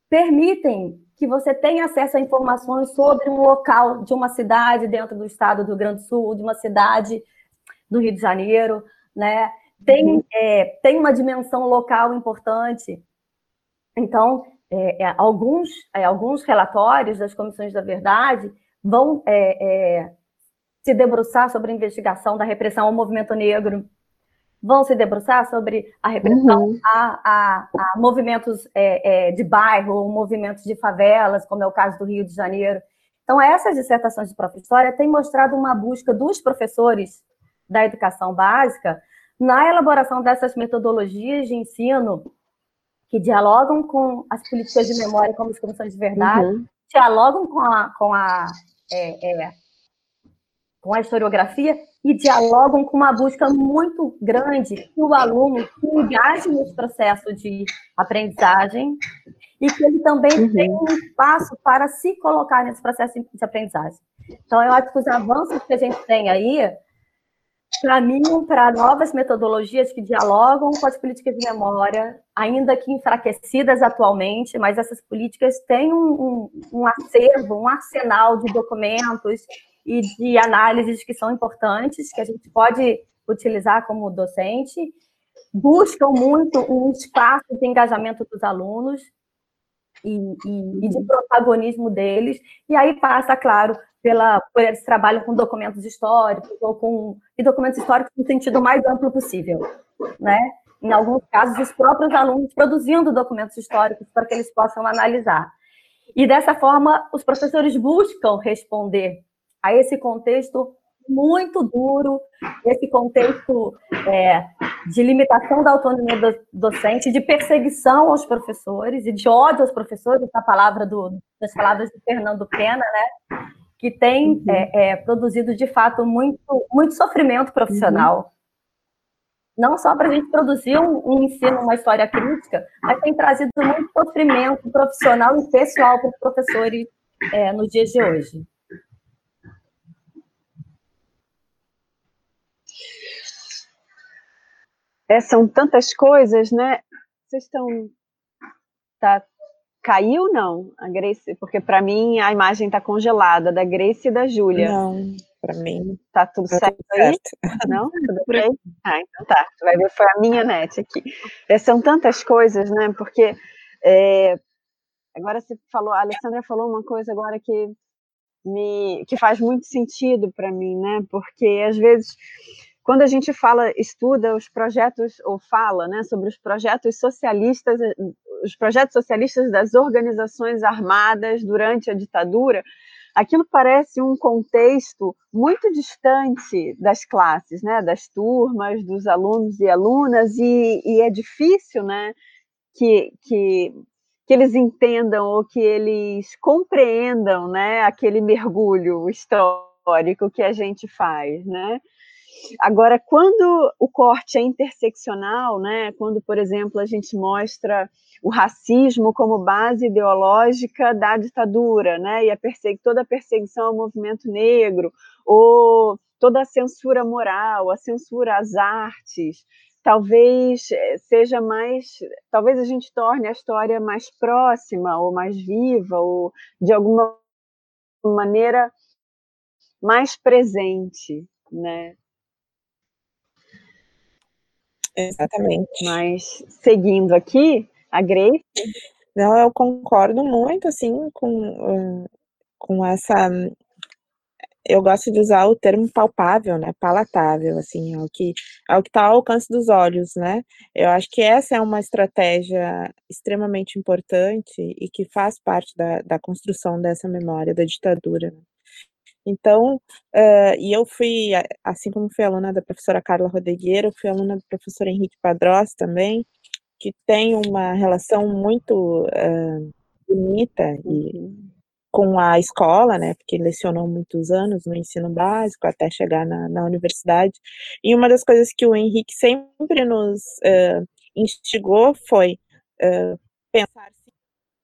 permitem que você tenha acesso a informações sobre um local de uma cidade dentro do estado do Rio Grande do Sul, de uma cidade do Rio de Janeiro, né? Tem, uhum. é, tem uma dimensão local importante. Então, é, é, alguns, é, alguns relatórios das comissões da verdade vão é, é, se debruçar sobre a investigação da repressão ao movimento negro, vão se debruçar sobre a repressão uhum. a, a, a, movimentos é, é de bairro, movimentos de favelas, como é o caso do Rio de Janeiro. Então, essas dissertações de própria história têm mostrado uma busca dos professores da educação básica na elaboração dessas metodologias de ensino que dialogam com as políticas de memória como as comissões de verdade, uhum. dialogam com a, com a é, é, com a historiografia e dialogam com uma busca muito grande que o aluno se engaje nesse processo de aprendizagem e que ele também uhum. tem um espaço para se colocar nesse processo de aprendizagem. Então, eu acho que os avanços que a gente tem aí caminham para novas metodologias que dialogam com as políticas de memória, ainda que enfraquecidas atualmente, mas essas políticas têm um, um, um acervo, um arsenal de documentos e de análises que são importantes, que a gente pode utilizar como docente, buscam muito um espaço de engajamento dos alunos e, e, e de protagonismo deles, e aí passa, claro, pela, por esse trabalho com documentos históricos ou com e documentos históricos no sentido mais amplo possível, né? Em alguns casos, os próprios alunos produzindo documentos históricos para que eles possam analisar. E dessa forma, os professores buscam responder a esse contexto muito duro, esse contexto é, de limitação da autonomia do, docente, de perseguição aos professores e de ódio aos professores, essa palavra do, das palavras de Fernando Pena, né? Que tem uhum. é, é, produzido de fato muito, muito sofrimento profissional. Uhum. Não só para a gente produzir um, um, ensino, uma história crítica, mas tem trazido muito sofrimento profissional e pessoal para os professores é, nos dias de hoje. É, são tantas coisas, né? Vocês estão. Tá, caiu não, a Grace? Porque para mim a imagem está congelada da Grace e da Júlia. Não, para mim. Tá tudo tá certo tudo aí? Certo. Não? Tudo bem? Ah, então tá. Tu vai ver, foi a minha net aqui. É, são tantas coisas, né? Porque é, agora você falou, a Alessandra falou uma coisa agora que me que faz muito sentido para mim, né? Porque às vezes quando a gente fala, estuda os projetos, ou fala né, sobre os projetos socialistas, os projetos socialistas das organizações armadas durante a ditadura, aquilo parece um contexto muito distante das classes, né, das turmas, dos alunos e alunas, e, e é difícil né, que, que, que eles entendam ou que eles compreendam né, aquele mergulho histórico que a gente faz. Né? Agora, quando o corte é interseccional, né, quando, por exemplo, a gente mostra o racismo como base ideológica da ditadura, né, e a toda a perseguição ao movimento negro, ou toda a censura moral, a censura às artes, talvez eh, seja mais, talvez a gente torne a história mais próxima ou mais viva ou de alguma maneira mais presente, né? Exatamente. Mas seguindo aqui, a Grace. Não, eu concordo muito, assim, com, com essa. Eu gosto de usar o termo palpável, né? Palatável, assim, é o que é o que está ao alcance dos olhos, né? Eu acho que essa é uma estratégia extremamente importante e que faz parte da, da construção dessa memória da ditadura. Então, uh, e eu fui, assim como fui aluna da professora Carla Rodegueira, fui aluna do professor Henrique Padrós também, que tem uma relação muito uh, bonita e uhum. com a escola, né, porque lecionou muitos anos no ensino básico até chegar na, na universidade. E uma das coisas que o Henrique sempre nos uh, instigou foi pensar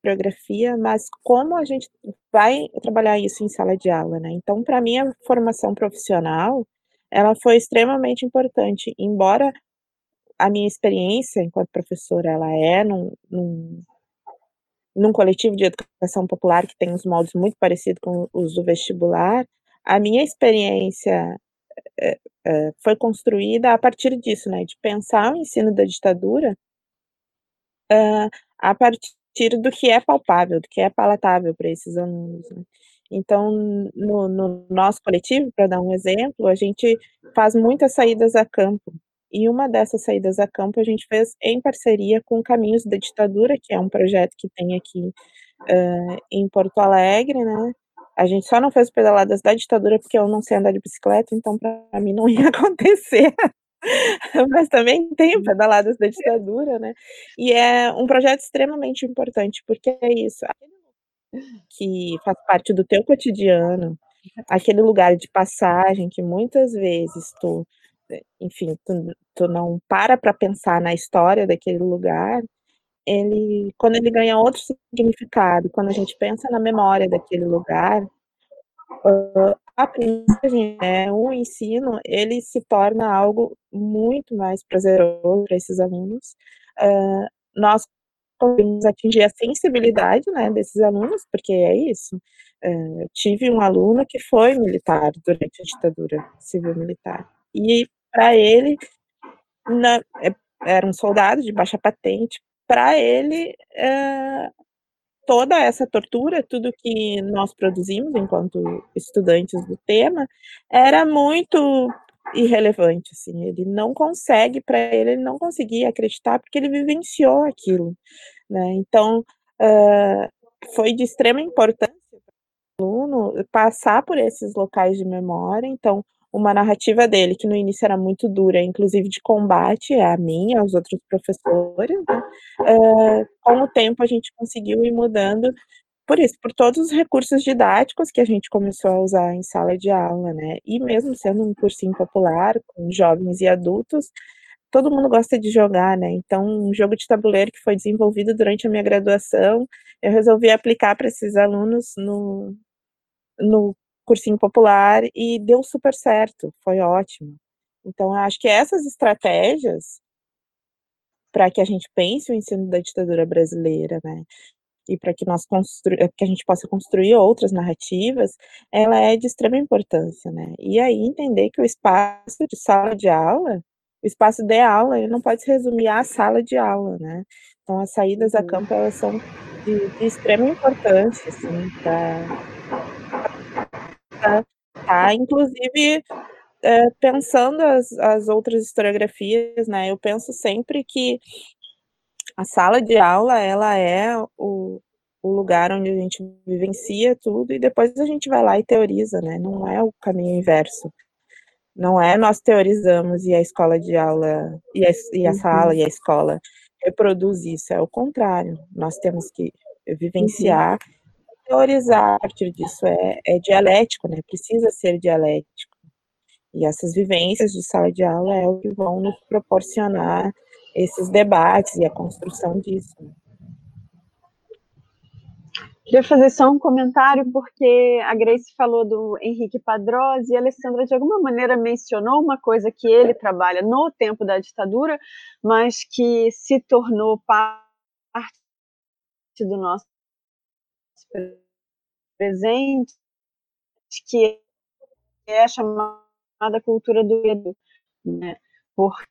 coreografia, mas como a gente vai trabalhar isso em sala de aula, né? Então, para mim, a formação profissional, ela foi extremamente importante, embora a minha experiência enquanto professora, ela é num, num, num coletivo de educação popular que tem uns moldes muito parecidos com os do vestibular, a minha experiência é, é, foi construída a partir disso, né, de pensar o ensino da ditadura uh, a partir partir do que é palpável, do que é palatável para esses alunos. Né? Então, no, no, nosso coletivo, para dar um exemplo, a gente faz muitas saídas a campo. E uma dessas saídas a campo a gente fez em parceria com Caminhos da Ditadura, que é um projeto que tem aqui uh, em Porto Alegre, né? A gente só não fez pedaladas da ditadura porque eu não sei andar de bicicleta, então para mim não ia acontecer. mas também tem pedaladas da ditadura, né? E é um projeto extremamente importante, porque é isso, que faz parte do teu cotidiano, aquele lugar de passagem que muitas vezes tu, enfim, tu, tu não para para pensar na história daquele lugar, ele, quando ele ganha outro significado, quando a gente pensa na memória daquele lugar, uh, a aprendizagem, né, o ensino, ele se torna algo muito mais prazeroso para esses alunos. Uh, nós conseguimos atingir a sensibilidade né, desses alunos, porque é isso. Uh, tive um aluno que foi militar durante a ditadura civil-militar. E para ele, na, é, era um soldado de baixa patente, para ele, é, toda essa tortura, tudo que nós produzimos enquanto estudantes do tema, era muito irrelevante, assim, ele não consegue, para ele, ele não conseguia acreditar porque ele vivenciou aquilo, né, então, uh, foi de extrema importância para o aluno passar por esses locais de memória, então, uma narrativa dele, que no início era muito dura, inclusive de combate a mim, aos outros professores, né? uh, com o tempo a gente conseguiu ir mudando por isso, por todos os recursos didáticos que a gente começou a usar em sala de aula, né? E mesmo sendo um cursinho popular, com jovens e adultos, todo mundo gosta de jogar, né? Então, um jogo de tabuleiro que foi desenvolvido durante a minha graduação, eu resolvi aplicar para esses alunos no, no cursinho popular e deu super certo, foi ótimo. Então, eu acho que essas estratégias para que a gente pense o ensino da ditadura brasileira, né, e para que nós constru... que a gente possa construir outras narrativas, ela é de extrema importância, né? E aí entender que o espaço de sala de aula, o espaço de aula, ele não pode se resumir à sala de aula, né? Então as saídas a uhum. campo elas são de, de extrema importância, assim, para tá? Inclusive, é, pensando as, as outras historiografias, né, eu penso sempre que a sala de aula, ela é o, o lugar onde a gente vivencia tudo e depois a gente vai lá e teoriza, né, não é o caminho inverso. Não é nós teorizamos e a escola de aula, e a, e a uhum. sala e a escola reproduz isso, é o contrário. Nós temos que vivenciar uhum teorizar a partir disso, é, é dialético, né? Precisa ser dialético. E essas vivências de sala de aula é o que vão nos proporcionar esses debates e a construção disso. Queria fazer só um comentário, porque a Grace falou do Henrique Padrós e a Alessandra, de alguma maneira, mencionou uma coisa que ele trabalha no tempo da ditadura, mas que se tornou parte do nosso presente, que é a chamada cultura do medo, né? Porque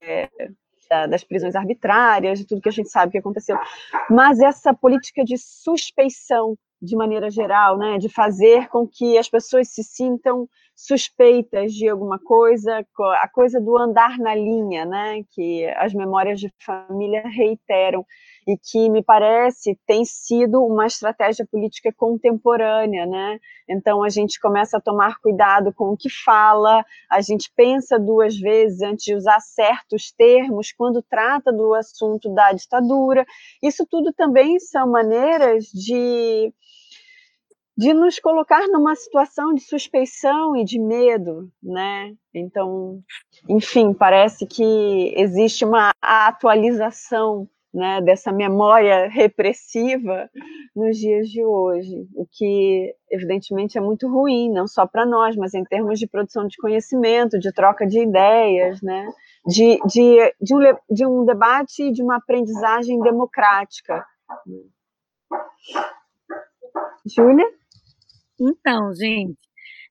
é, das prisões arbitrárias, de tudo que a gente sabe que aconteceu. Mas essa política de suspeição, de maneira geral, né, de fazer com que as pessoas se sintam suspeitas de alguma coisa, a coisa do andar na linha, né, que as memórias de família reiteram e que me parece tem sido uma estratégia política contemporânea, né? Então a gente começa a tomar cuidado com o que fala, a gente pensa duas vezes antes de usar certos termos quando trata do assunto da ditadura. Isso tudo também são maneiras de de nos colocar numa situação de suspeição e de medo, né? Então, enfim, parece que existe uma atualização né, dessa memória repressiva nos dias de hoje, o que evidentemente é muito ruim, não só para nós, mas em termos de produção de conhecimento, de troca de ideias, né, de, de, de, um, de um debate e de uma aprendizagem democrática. Júlia? Então, gente,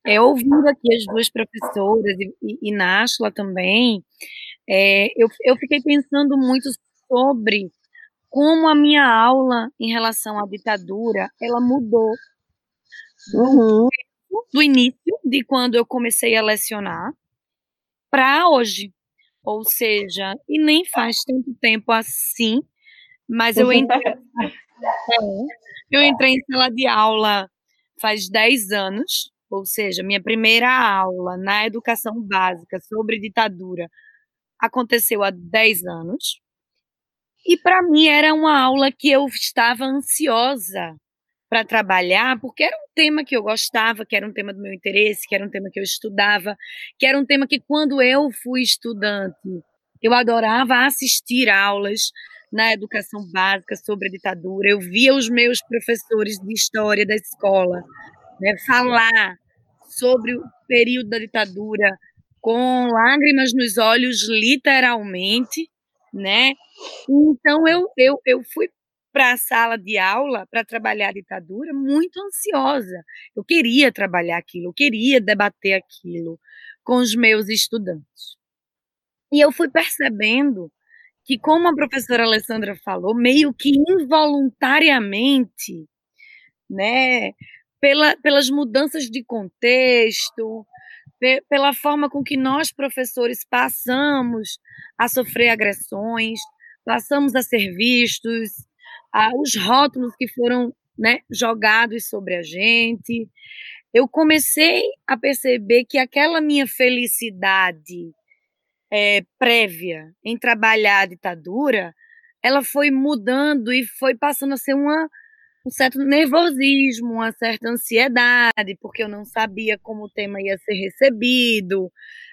é, ouvindo aqui as duas professoras e, e, e Náshula também, é, eu, eu fiquei pensando muito sobre como a minha aula em relação à ditadura, ela mudou uhum. do, do início de quando eu comecei a lecionar para hoje. Ou seja, e nem faz tanto tempo assim, mas eu entrei, é, eu entrei em sala de aula faz 10 anos, ou seja, minha primeira aula na educação básica sobre ditadura aconteceu há 10 anos. E para mim era uma aula que eu estava ansiosa para trabalhar, porque era um tema que eu gostava, que era um tema do meu interesse, que era um tema que eu estudava, que era um tema que quando eu fui estudante, eu adorava assistir aulas na educação básica sobre a ditadura. Eu via os meus professores de história da escola né, falar sobre o período da ditadura com lágrimas nos olhos, literalmente, né? Então eu, eu, eu fui para a sala de aula para trabalhar a ditadura muito ansiosa. Eu queria trabalhar aquilo, eu queria debater aquilo com os meus estudantes. E eu fui percebendo que, como a professora Alessandra falou, meio que involuntariamente, né, pela, pelas mudanças de contexto, pe, pela forma com que nós, professores, passamos a sofrer agressões, passamos a ser vistos, os rótulos que foram né, jogados sobre a gente. Eu comecei a perceber que aquela minha felicidade é, prévia em trabalhar a ditadura, ela foi mudando e foi passando a ser uma, um certo nervosismo, uma certa ansiedade, porque eu não sabia como o tema ia ser recebido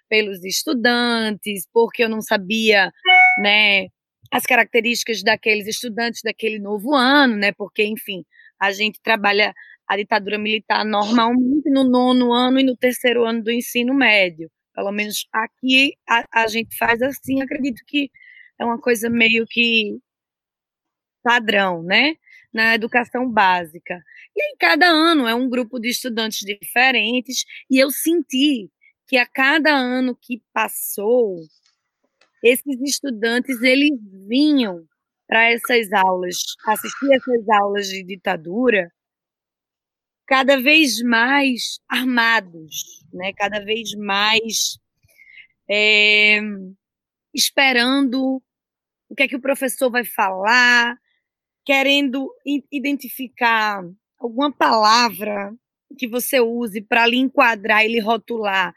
pelos estudantes, porque eu não sabia, né, as características daqueles estudantes daquele novo ano, né? Porque, enfim, a gente trabalha a ditadura militar normalmente no nono ano e no terceiro ano do ensino médio. Pelo menos aqui a, a gente faz assim, acredito que é uma coisa meio que padrão, né? Na educação básica. E aí, cada ano é um grupo de estudantes diferentes, e eu senti que a cada ano que passou, esses estudantes eles vinham para essas aulas, assistir essas aulas de ditadura, cada vez mais armados, né? cada vez mais é, esperando o que é que o professor vai falar, querendo identificar alguma palavra que você use para lhe enquadrar e lhe rotular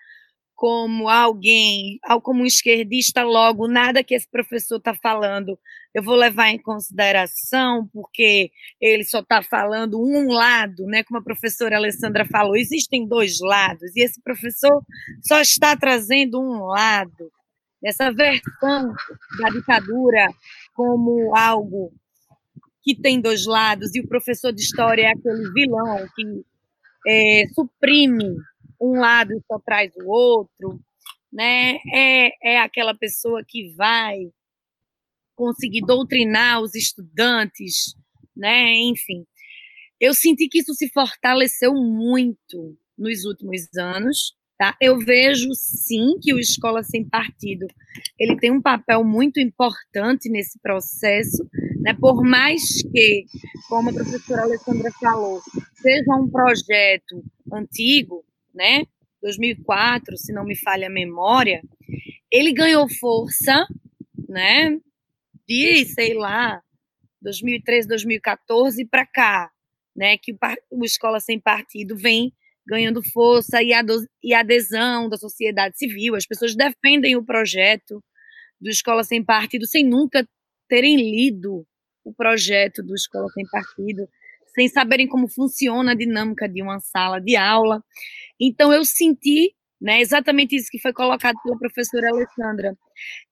como alguém, como um esquerdista, logo, nada que esse professor está falando eu vou levar em consideração, porque ele só está falando um lado, né? Como a professora Alessandra falou, existem dois lados, e esse professor só está trazendo um lado, essa versão da ditadura como algo que tem dois lados, e o professor de história é aquele vilão que é, suprime um lado só traz o outro, né? É, é aquela pessoa que vai conseguir doutrinar os estudantes, né? Enfim, eu senti que isso se fortaleceu muito nos últimos anos. Tá? Eu vejo sim que o Escola Sem Partido ele tem um papel muito importante nesse processo, né? por mais que, como a professora Alessandra falou, seja um projeto antigo, né? 2004, se não me falha a memória, ele ganhou força, né? De, sei lá, 2013, 2014 para cá, né? Que o, Escola Sem Partido vem ganhando força e adesão da sociedade civil. As pessoas defendem o projeto do Escola Sem Partido sem nunca terem lido o projeto do Escola Sem Partido, sem saberem como funciona a dinâmica de uma sala de aula. Então, eu senti né, exatamente isso que foi colocado pela professora Alessandra,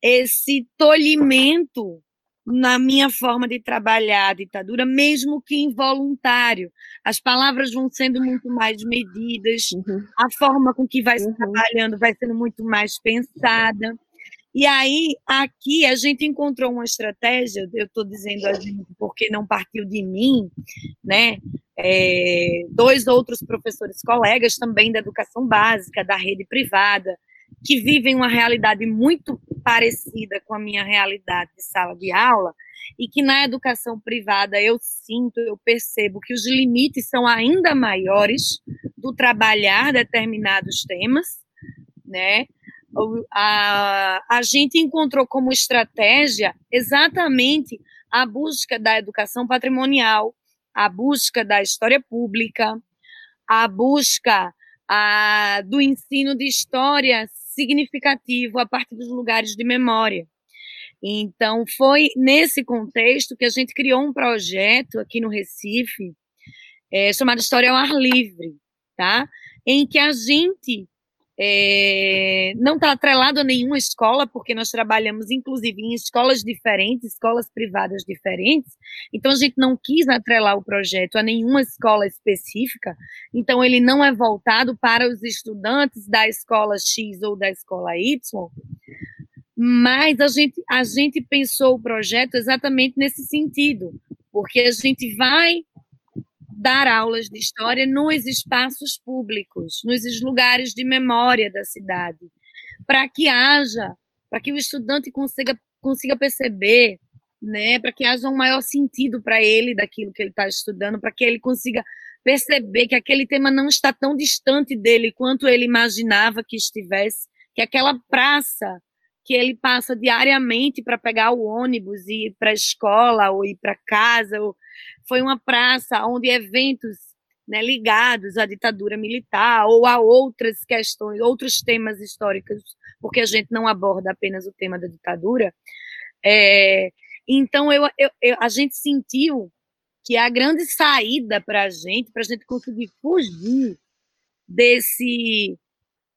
esse tolhimento na minha forma de trabalhar a ditadura, mesmo que involuntário. As palavras vão sendo muito mais medidas, uhum. a forma com que vai se uhum. trabalhando vai sendo muito mais pensada. E aí, aqui, a gente encontrou uma estratégia, eu estou dizendo a gente porque não partiu de mim, né? É, dois outros professores colegas também da educação básica, da rede privada, que vivem uma realidade muito parecida com a minha realidade de sala de aula, e que na educação privada eu sinto, eu percebo que os limites são ainda maiores do trabalhar determinados temas, né? A, a gente encontrou como estratégia exatamente a busca da educação patrimonial, a busca da história pública, a busca a, do ensino de história significativo a partir dos lugares de memória. Então, foi nesse contexto que a gente criou um projeto aqui no Recife, é, chamada História ao Ar Livre, tá? Em que a gente é, não está atrelado a nenhuma escola, porque nós trabalhamos, inclusive, em escolas diferentes, escolas privadas diferentes, então a gente não quis atrelar o projeto a nenhuma escola específica, então ele não é voltado para os estudantes da escola X ou da escola Y, mas a gente, a gente pensou o projeto exatamente nesse sentido, porque a gente vai dar aulas de história nos espaços públicos, nos lugares de memória da cidade, para que haja, para que o estudante consiga, consiga perceber, né, para que haja um maior sentido para ele daquilo que ele está estudando, para que ele consiga perceber que aquele tema não está tão distante dele quanto ele imaginava que estivesse, que aquela praça que ele passa diariamente para pegar o ônibus e ir para a escola ou ir para casa ou foi uma praça onde eventos né, ligados à ditadura militar ou a outras questões, outros temas históricos, porque a gente não aborda apenas o tema da ditadura. É, então, eu, eu, eu, a gente sentiu que a grande saída para a gente, para a gente conseguir fugir desse,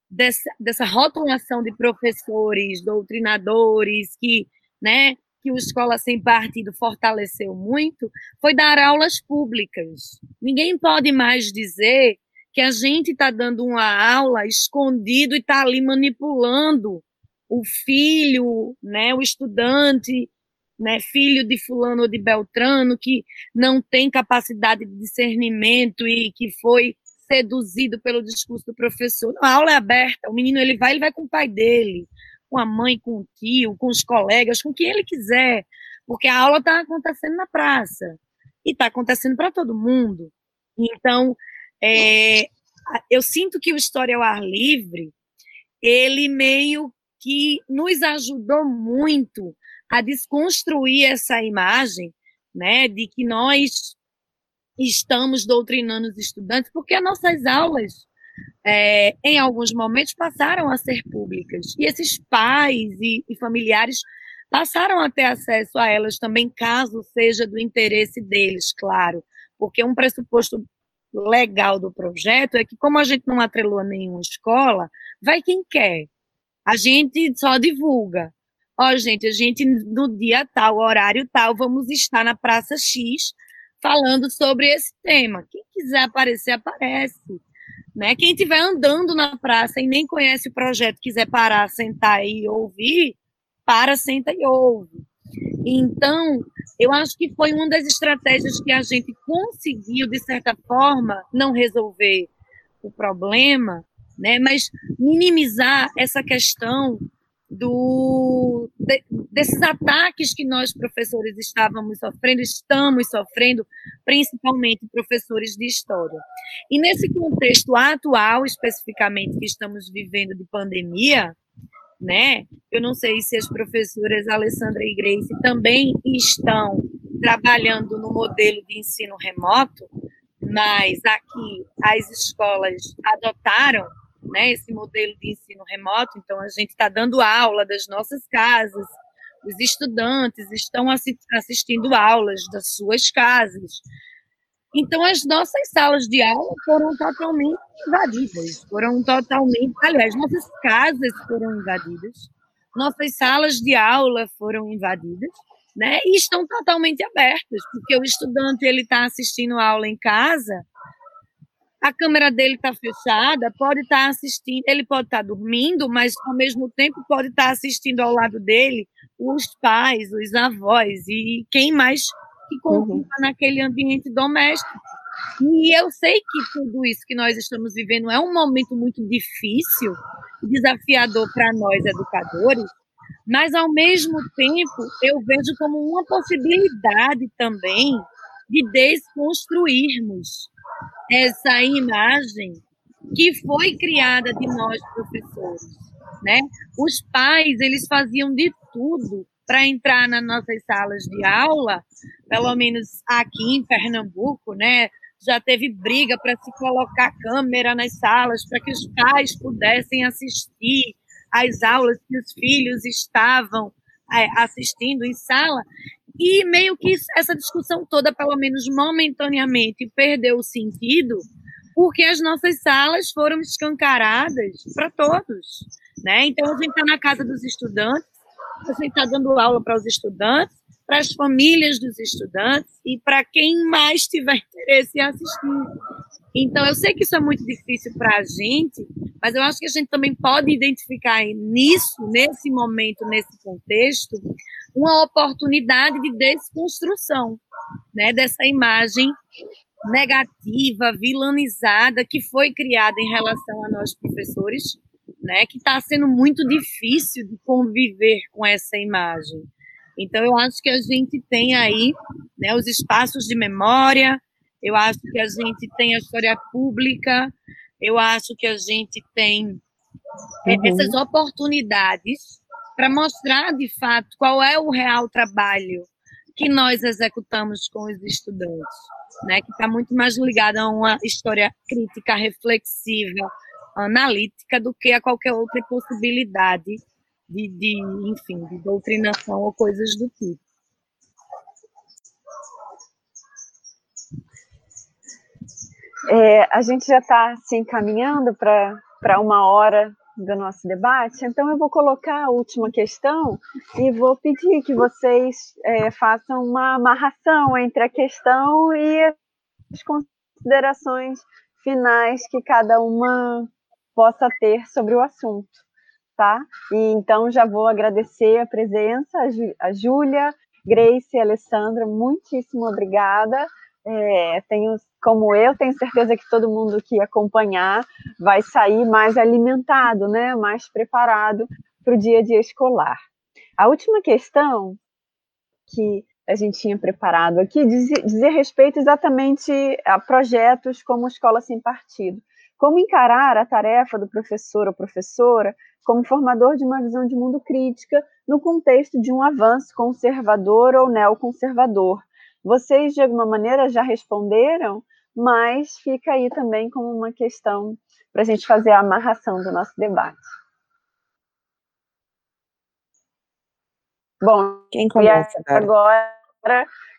dessa, dessa rotulação de professores, doutrinadores, que né, que o Escola Sem Partido fortaleceu muito foi dar aulas públicas. Ninguém pode mais dizer que a gente está dando uma aula escondido e está ali manipulando o filho, né, o estudante, né, filho de fulano ou de Beltrano, que não tem capacidade de discernimento e que foi seduzido pelo discurso do professor. a aula é aberta, o menino ele vai, ele vai com o pai dele, com a mãe, com o tio, com os colegas, com quem ele quiser, porque a aula está acontecendo na praça e está acontecendo para todo mundo. Então, é, eu sinto que o História ao Ar Livre, ele meio que nos ajudou muito a desconstruir essa imagem, né, de que nós estamos doutrinando os estudantes, porque as nossas aulas é, em alguns momentos passaram a ser públicas. E esses pais e, e familiares passaram a ter acesso a elas também, caso seja do interesse deles, claro. Porque um pressuposto legal do projeto é que, como a gente não atrelou a nenhuma escola, vai quem quer. A gente só divulga. Ó, oh, gente, a gente no dia tal, horário tal, vamos estar na Praça X falando sobre esse tema. Quem quiser aparecer, aparece. Né? Quem estiver andando na praça e nem conhece o projeto, quiser parar, sentar e ouvir, para, senta e ouve. Então, eu acho que foi uma das estratégias que a gente conseguiu, de certa forma, não resolver o problema, né, mas minimizar essa questão do, de, desses ataques que nós, professores, estávamos sofrendo, estamos sofrendo, principalmente professores de história. E nesse contexto atual, especificamente, que estamos vivendo de pandemia, né? Eu não sei se as professoras Alessandra e Grace também estão trabalhando no modelo de ensino remoto, mas aqui as escolas adotaram né, esse modelo de ensino remoto, então a gente está dando aula das nossas casas, os estudantes estão assistindo aulas das suas casas. Então, as nossas salas de aula foram totalmente invadidas, foram totalmente, aliás, nossas casas foram invadidas, nossas salas de aula foram invadidas, né? E estão totalmente abertas, porque o estudante ele está assistindo aula em casa a câmera dele está fechada, pode estar tá assistindo, ele pode estar tá dormindo, mas ao mesmo tempo pode estar tá assistindo ao lado dele os pais, os avós e quem mais que conviva uhum. naquele ambiente doméstico. E eu sei que tudo isso que nós estamos vivendo é um momento muito difícil, desafiador para nós educadores, mas ao mesmo tempo eu vejo como uma possibilidade também de desconstruirmos essa imagem que foi criada de nós professores, né? Os pais, eles faziam de tudo para entrar nas nossas salas de aula, pelo menos aqui em Pernambuco, né? Já teve briga para se colocar câmera nas salas para que os pais pudessem assistir às aulas que os filhos estavam é, assistindo em sala. E meio que essa discussão toda, pelo menos momentaneamente, perdeu o sentido, porque as nossas salas foram escancaradas para todos. Né? Então, a gente está na casa dos estudantes, a gente está dando aula para os estudantes, para as famílias dos estudantes e para quem mais tiver interesse em assistir. Então, eu sei que isso é muito difícil para a gente, mas eu acho que a gente também pode identificar nisso, nesse momento, nesse contexto, uma oportunidade de desconstrução né, dessa imagem negativa, vilanizada que foi criada em relação a nós professores, né, que está sendo muito difícil de conviver com essa imagem. Então, eu acho que a gente tem aí né, os espaços de memória, eu acho que a gente tem a história pública, eu acho que a gente tem é, uhum. essas oportunidades para mostrar de fato qual é o real trabalho que nós executamos com os estudantes, né? Que está muito mais ligado a uma história crítica, reflexiva, analítica do que a qualquer outra possibilidade de, de enfim, de doutrinação ou coisas do tipo. É, a gente já está se encaminhando para uma hora do nosso debate, então eu vou colocar a última questão e vou pedir que vocês é, façam uma amarração entre a questão e as considerações finais que cada uma possa ter sobre o assunto, tá? E então já vou agradecer a presença, a Júlia, Grace e Alessandra, muitíssimo obrigada. É, tenho, como eu, tenho certeza que todo mundo que acompanhar vai sair mais alimentado, né, mais preparado para o dia a dia escolar. A última questão que a gente tinha preparado aqui dizia, dizia respeito exatamente a projetos como Escola Sem Partido. Como encarar a tarefa do professor ou professora como formador de uma visão de mundo crítica no contexto de um avanço conservador ou neoconservador, vocês, de alguma maneira, já responderam, mas fica aí também como uma questão para a gente fazer a amarração do nosso debate. Bom, quem começa agora?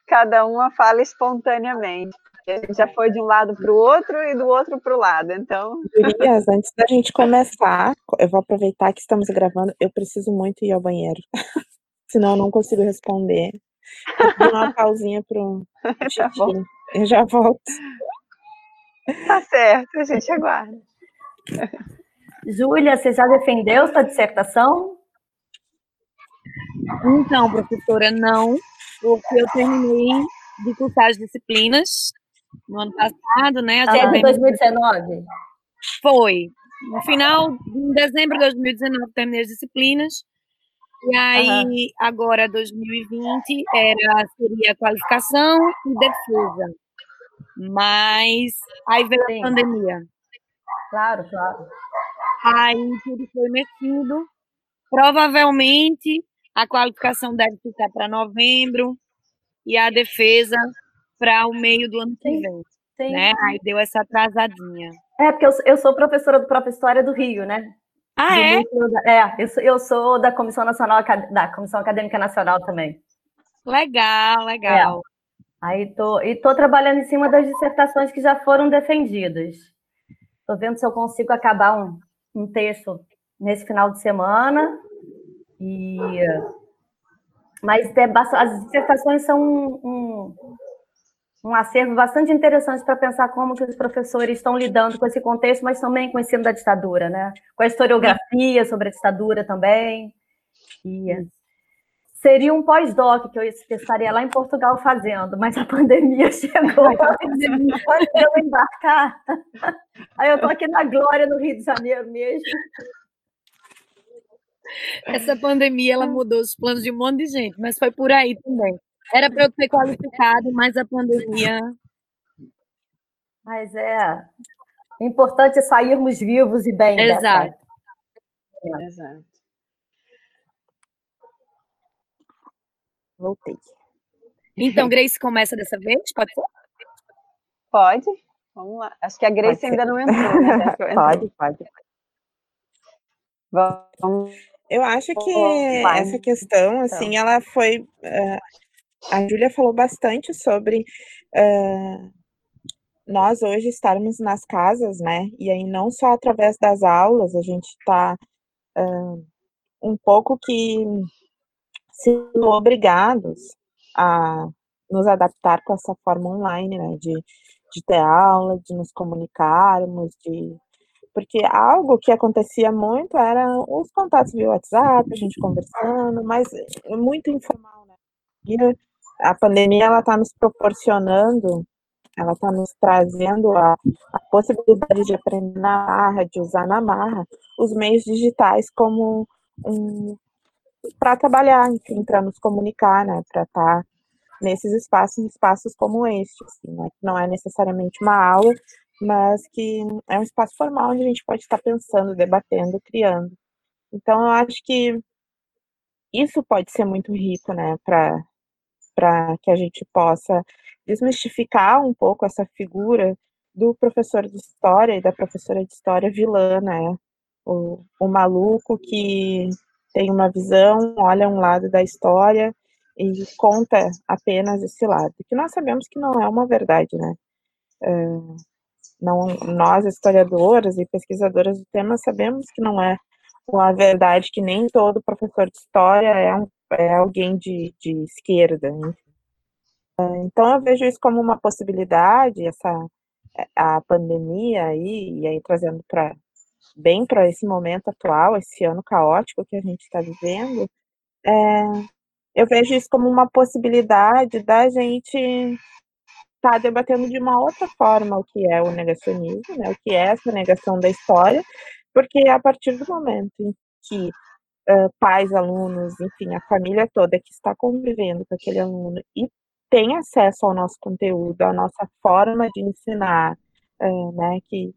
Cada uma fala espontaneamente. A gente já foi de um lado para o outro e do outro para o lado, então. Gurias, antes da gente começar, eu vou aproveitar que estamos gravando. Eu preciso muito ir ao banheiro, senão eu não consigo responder. Vou dar uma pausinha pro já volto. Eu já volto. Tá certo, a gente aguarda. Júlia, você já defendeu sua dissertação? Então, professora, não, porque eu terminei de cursar as disciplinas no ano passado, né? Até ah, 2019? Foi. No final, em dezembro de 2019, terminei as disciplinas e aí, uhum. agora 2020 era, seria qualificação e defesa. Mas aí veio Sim. a pandemia. Claro, claro. Aí tudo foi mexido. Provavelmente a qualificação deve ficar para novembro e a defesa para o meio do ano que vem. Sim. Né? Aí deu essa atrasadinha. É, porque eu, eu sou professora do Própria História do Rio, né? Ah, é? É, eu sou, eu sou da Comissão Nacional, da Comissão Acadêmica Nacional também. Legal, legal. É. Aí tô, e tô trabalhando em cima das dissertações que já foram defendidas. Tô vendo se eu consigo acabar um, um texto nesse final de semana. E mas é, as dissertações são um, um um acervo bastante interessante para pensar como que os professores estão lidando com esse contexto, mas também com o ensino da ditadura, né? Com a historiografia sobre a ditadura também. E seria um pós-doc que eu estaria lá em Portugal fazendo, mas a pandemia chegou antes de eu embarcar. Aí eu estou aqui na Glória, no Rio de Janeiro mesmo. Essa pandemia ela mudou os planos de um monte de gente, mas foi por aí também. Era para eu ter qualificado, mas a pandemia. Mas é. importante é sairmos vivos e bem. Exato. É. Exato. Voltei. Então, Grace começa dessa vez? Pode ser? Pode. Vamos lá. Acho que a Grace ainda não entrou. Né? pode, pode. Vamos. Eu acho que essa questão, assim, ela foi. Uh, a Júlia falou bastante sobre uh, nós hoje estarmos nas casas, né? E aí não só através das aulas, a gente está uh, um pouco que sendo obrigados a nos adaptar com essa forma online, né? De, de ter aula, de nos comunicarmos, de porque algo que acontecia muito era os contatos via WhatsApp, a gente conversando, mas muito informal, né? E a pandemia ela está nos proporcionando, ela está nos trazendo a, a, possibilidade de aprender na marra, de usar na marra os meios digitais como um, para trabalhar, enfim, para nos comunicar, né? Para estar tá nesses espaços, espaços como este, assim, né? Não é necessariamente uma aula, mas que é um espaço formal onde a gente pode estar pensando, debatendo, criando. Então, eu acho que isso pode ser muito rico, né, para que a gente possa desmistificar um pouco essa figura do professor de história e da professora de história vilã, né, o, o maluco que tem uma visão, olha um lado da história e conta apenas esse lado, que nós sabemos que não é uma verdade, né, uh, não, nós, historiadoras e pesquisadoras do tema, sabemos que não é uma verdade que nem todo professor de história é, um, é alguém de, de esquerda. Então, eu vejo isso como uma possibilidade, essa a pandemia aí, e aí trazendo para bem para esse momento atual, esse ano caótico que a gente está vivendo, é, eu vejo isso como uma possibilidade da gente está debatendo de uma outra forma o que é o negacionismo, né, o que é essa negação da história, porque a partir do momento em que uh, pais, alunos, enfim, a família toda que está convivendo com aquele aluno e tem acesso ao nosso conteúdo, à nossa forma de ensinar, uh, né, que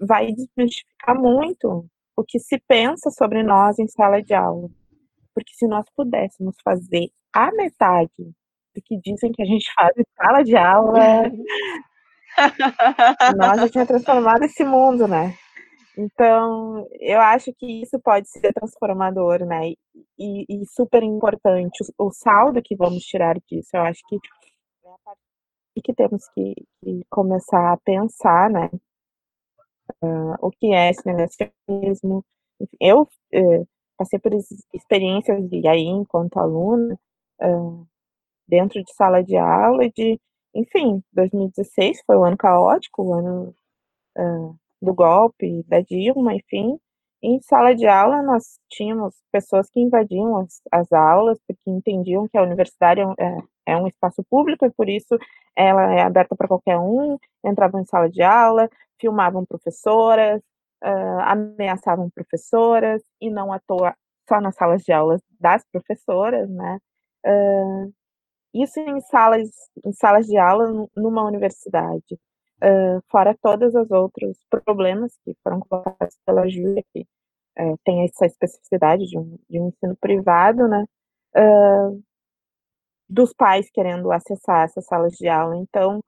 vai desmistificar muito o que se pensa sobre nós em sala de aula. Porque se nós pudéssemos fazer a metade que dizem que a gente faz em sala de aula. Nós já tinha transformado esse mundo, né? Então, eu acho que isso pode ser transformador, né? E, e super importante. O, o, saldo que vamos tirar disso, eu acho que é a partir que temos que, que começar a pensar, né? Uh, o que é esse negacionismo. Eu uh, passei por experiências de aí, enquanto aluna, uh, dentro de sala de aula e de, enfim, 2016 foi o um ano caótico, o ano uh, do golpe, da Dilma, enfim. Em sala de aula, nós tínhamos pessoas que invadiam as, as aulas, porque entendiam que a universidade é, é, um espaço público e por isso ela é aberta para qualquer um. Entravam em sala de aula, filmavam professoras, uh, ameaçavam professoras, e não à toa só nas salas de aulas das professoras, né? Uh, isso em salas, em salas de aula numa universidade. Uh, fora todos os outros problemas que foram colocados pela Júlia, que uh, tem essa especificidade de um, de um ensino privado, né? Dos pais querendo acessar essas salas de aula. Então,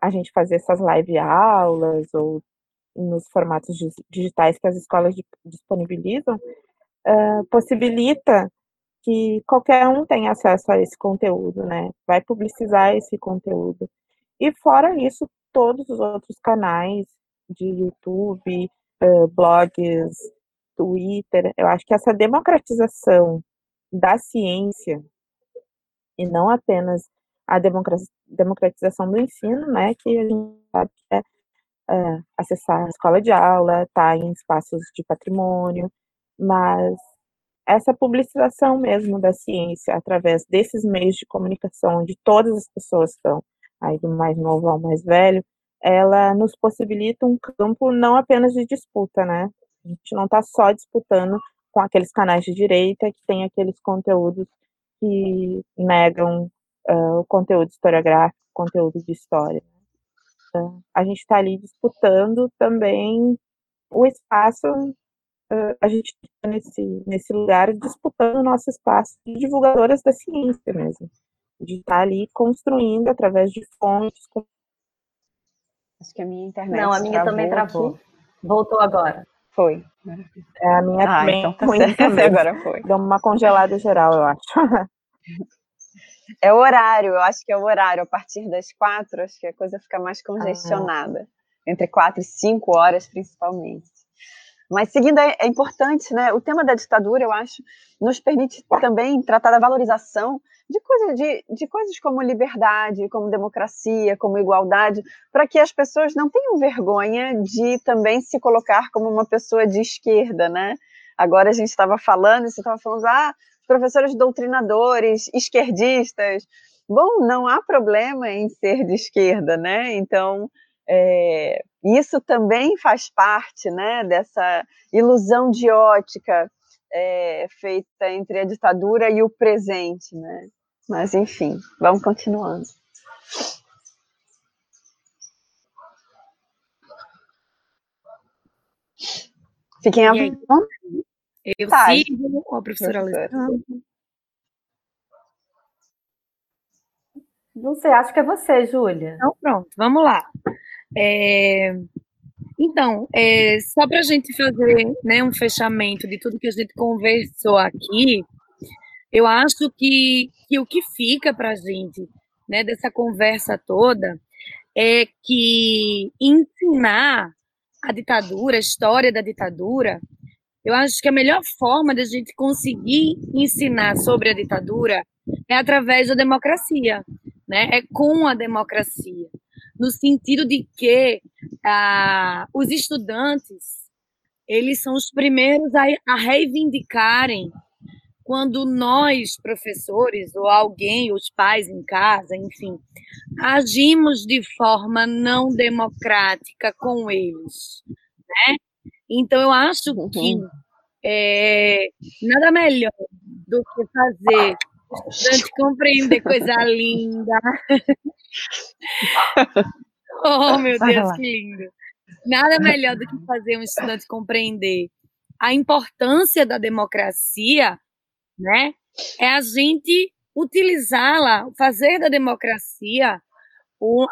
a gente fazer essas live aulas ou nos formatos digitais que as escolas disponibilizam, possibilita que qualquer um tem acesso a esse conteúdo, né? Vai publicizar esse conteúdo. E fora isso, todos os outros canais de YouTube, uh, blogs, Twitter, eu acho que essa democratização da ciência e não apenas a democratização do ensino, né, que a gente sabe que é uh, acessar a escola de aula, estar tá em espaços de patrimônio, mas essa publicização mesmo da ciência através desses meios de comunicação, onde todas as pessoas estão, aí do mais novo ao mais velho, ela nos possibilita um campo não apenas de disputa, né? A gente não está só disputando com aqueles canais de direita que tem aqueles conteúdos que negam uh, o conteúdo historiográfico, o conteúdo de história. Então, a gente está ali disputando também o espaço a gente está nesse, nesse lugar disputando o nosso espaço de divulgadoras da ciência mesmo. De estar tá ali construindo através de fontes. Com... Acho que a minha internet. Não, a minha travou, também travou. Aqui. Voltou agora. Foi. É, a minha ah, também então tá também. agora foi. Deu uma congelada geral, eu acho. É o horário, eu acho que é o horário. A partir das quatro, acho que a coisa fica mais congestionada. Ah. Entre quatro e cinco horas, principalmente. Mas seguindo, é, é importante, né? O tema da ditadura, eu acho, nos permite também tratar da valorização de, coisa, de, de coisas como liberdade, como democracia, como igualdade, para que as pessoas não tenham vergonha de também se colocar como uma pessoa de esquerda, né? Agora a gente estava falando, você estava falando, ah, professores doutrinadores, esquerdistas. Bom, não há problema em ser de esquerda, né? Então, é, isso também faz parte né, dessa ilusão de ótica é, feita entre a ditadura e o presente. Né? Mas, enfim, vamos continuando. Fiquem à vontade. Eu tá. sigo a professora Alessandra. Não sei, acho que é você, Júlia. Então, pronto, vamos lá. É... Então, é, só para a gente fazer né, um fechamento de tudo que a gente conversou aqui, eu acho que, que o que fica para a gente né, dessa conversa toda é que ensinar a ditadura, a história da ditadura, eu acho que a melhor forma de a gente conseguir ensinar sobre a ditadura é através da democracia, né? É com a democracia, no sentido de que ah, os estudantes eles são os primeiros a, a reivindicarem quando nós, professores, ou alguém, os pais em casa, enfim, agimos de forma não democrática com eles, né? Então, eu acho uhum. que é, nada melhor do que fazer o estudante compreender coisa linda. oh, meu Deus, que lindo. Nada melhor do que fazer um estudante compreender a importância da democracia, né? É a gente utilizá-la, fazer da democracia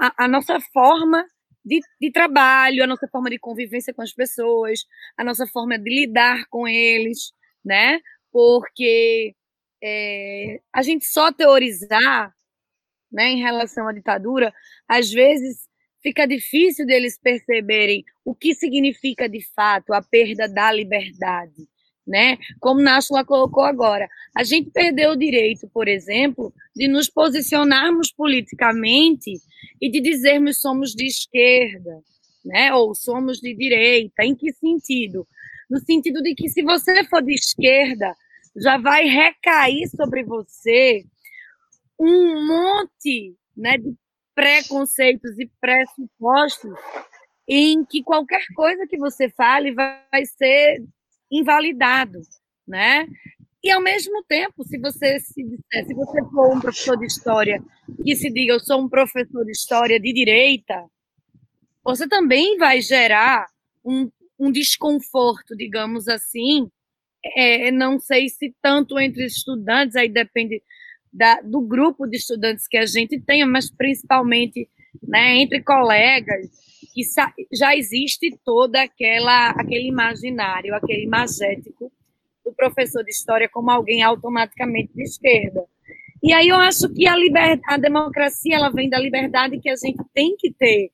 a, a nossa forma de, de, trabalho, a nossa forma de convivência com as pessoas, a nossa forma de lidar com eles, né? Porque é, a gente só teorizar né, em relação à ditadura, às vezes fica difícil deles perceberem o que significa de fato a perda da liberdade. Né? Como Náshula colocou agora, a gente perdeu o direito, por exemplo, de nos posicionarmos politicamente e de dizermos somos de esquerda, né? Ou somos de direita. Em que sentido? No sentido de que se você for de esquerda, já vai recair sobre você um monte, né, de preconceitos e pressupostos em que qualquer coisa que você fale vai ser invalidado, né? E ao mesmo tempo, se você se disser, se você for um professor de história que se diga eu sou um professor de história de direita, você também vai gerar um, um desconforto, digamos assim. É, não sei se tanto entre estudantes, aí depende da, do grupo de estudantes que a gente tenha, mas principalmente né, entre colegas, que já existe toda aquela aquele imaginário, aquele imagético do professor de história como alguém automaticamente de esquerda. E aí eu acho que a, liber... a democracia ela vem da liberdade que a gente tem que ter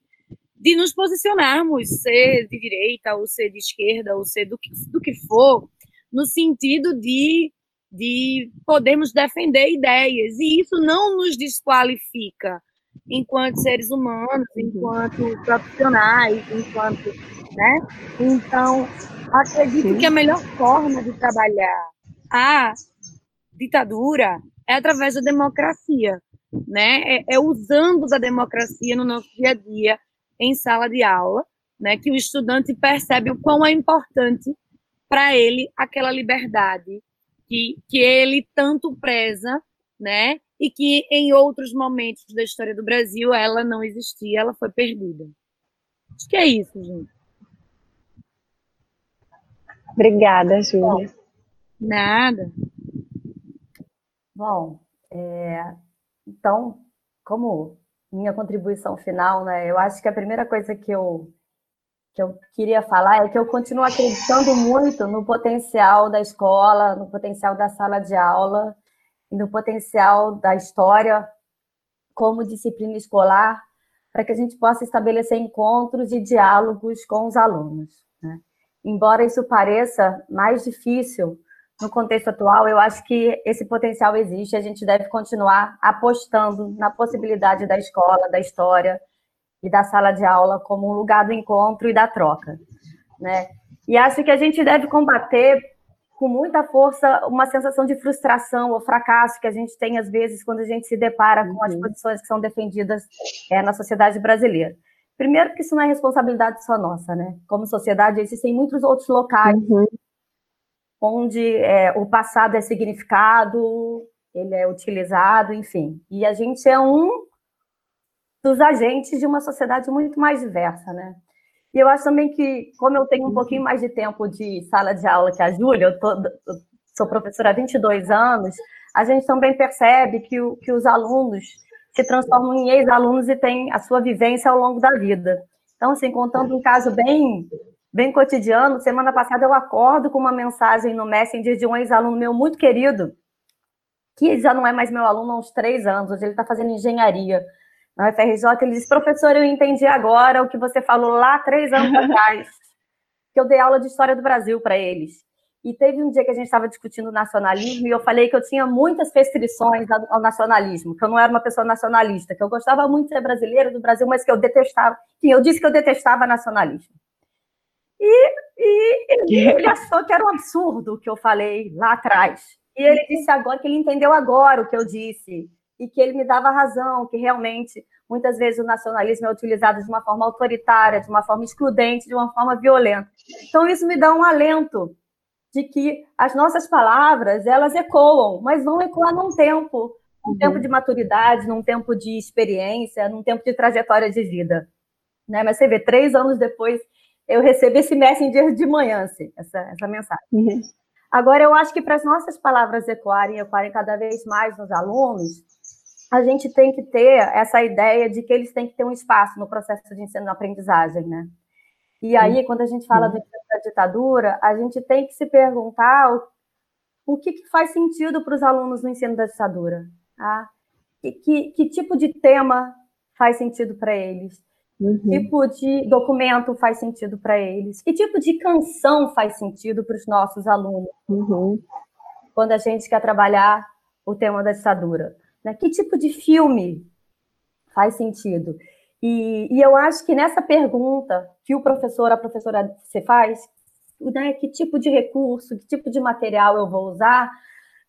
de nos posicionarmos, ser de direita, ou ser de esquerda, ou ser do que, do que for, no sentido de, de podermos defender ideias. E isso não nos desqualifica enquanto seres humanos, enquanto profissionais, enquanto. Né? Então, acredito Sim. que a melhor forma de trabalhar a ditadura é através da democracia, né? É, é, usando da democracia no nosso dia a dia, em sala de aula, né? Que o estudante percebe o quão é importante para ele aquela liberdade que, que ele tanto preza, né? E que em outros momentos da história do Brasil ela não existia, ela foi perdida. Acho que é isso, gente. Obrigada, Júlia. Nada. Bom, é, então, como minha contribuição final, né, eu acho que a primeira coisa que eu, que eu queria falar é que eu continuo acreditando muito no potencial da escola, no potencial da sala de aula, e no potencial da história como disciplina escolar para que a gente possa estabelecer encontros e diálogos com os alunos. Né? Embora isso pareça mais difícil no contexto atual, eu acho que esse potencial existe. A gente deve continuar apostando na possibilidade da escola, da história e da sala de aula como um lugar do encontro e da troca, né? E acho que a gente deve combater com muita força uma sensação de frustração ou fracasso que a gente tem às vezes quando a gente se depara com as uhum. posições que são defendidas é, na sociedade brasileira. Primeiro, porque isso não é responsabilidade só nossa, né? Como sociedade, existem muitos outros locais uhum. onde é, o passado é significado, ele é utilizado, enfim. E a gente é um dos agentes de uma sociedade muito mais diversa, né? E eu acho também que, como eu tenho um pouquinho mais de tempo de sala de aula que a Júlia, eu, tô, eu sou professora há 22 anos, a gente também percebe que, o, que os alunos se transformam em ex-alunos e têm a sua vivência ao longo da vida. Então, assim, contando um caso bem, bem cotidiano, semana passada eu acordo com uma mensagem no Messenger de um ex-aluno meu muito querido, que já não é mais meu aluno há uns três anos, hoje ele está fazendo engenharia na UFRJ, ele disse, professor, eu entendi agora o que você falou lá três anos atrás, que eu dei aula de História do Brasil para eles. E teve um dia que a gente estava discutindo nacionalismo e eu falei que eu tinha muitas restrições ao nacionalismo, que eu não era uma pessoa nacionalista, que eu gostava muito de ser brasileira do Brasil, mas que eu detestava. Enfim, eu disse que eu detestava nacionalismo. E, e ele achou que era um absurdo o que eu falei lá atrás. E ele disse agora que ele entendeu agora o que eu disse e que ele me dava razão, que realmente muitas vezes o nacionalismo é utilizado de uma forma autoritária, de uma forma excludente, de uma forma violenta. Então isso me dá um alento de que as nossas palavras elas ecoam, mas vão ecoar num tempo, num uhum. tempo de maturidade, num tempo de experiência, num tempo de trajetória de vida. Né? Mas você vê, três anos depois, eu recebi esse messenger de manhã, assim, essa, essa mensagem. Uhum. Agora, eu acho que para as nossas palavras ecoarem, ecoarem cada vez mais nos alunos, a gente tem que ter essa ideia de que eles têm que ter um espaço no processo de ensino-aprendizagem, né? E aí, quando a gente fala do da ditadura, a gente tem que se perguntar o, o que, que faz sentido para os alunos no ensino da ditadura. Tá? Que, que, que tipo de tema faz sentido para eles? Uhum. Que tipo de documento faz sentido para eles? Que tipo de canção faz sentido para os nossos alunos? Uhum. Quando a gente quer trabalhar o tema da ditadura. Né? Que tipo de filme faz sentido? E, e, eu acho que nessa pergunta que o professor, a professora você faz, né, que tipo de recurso, que tipo de material eu vou usar,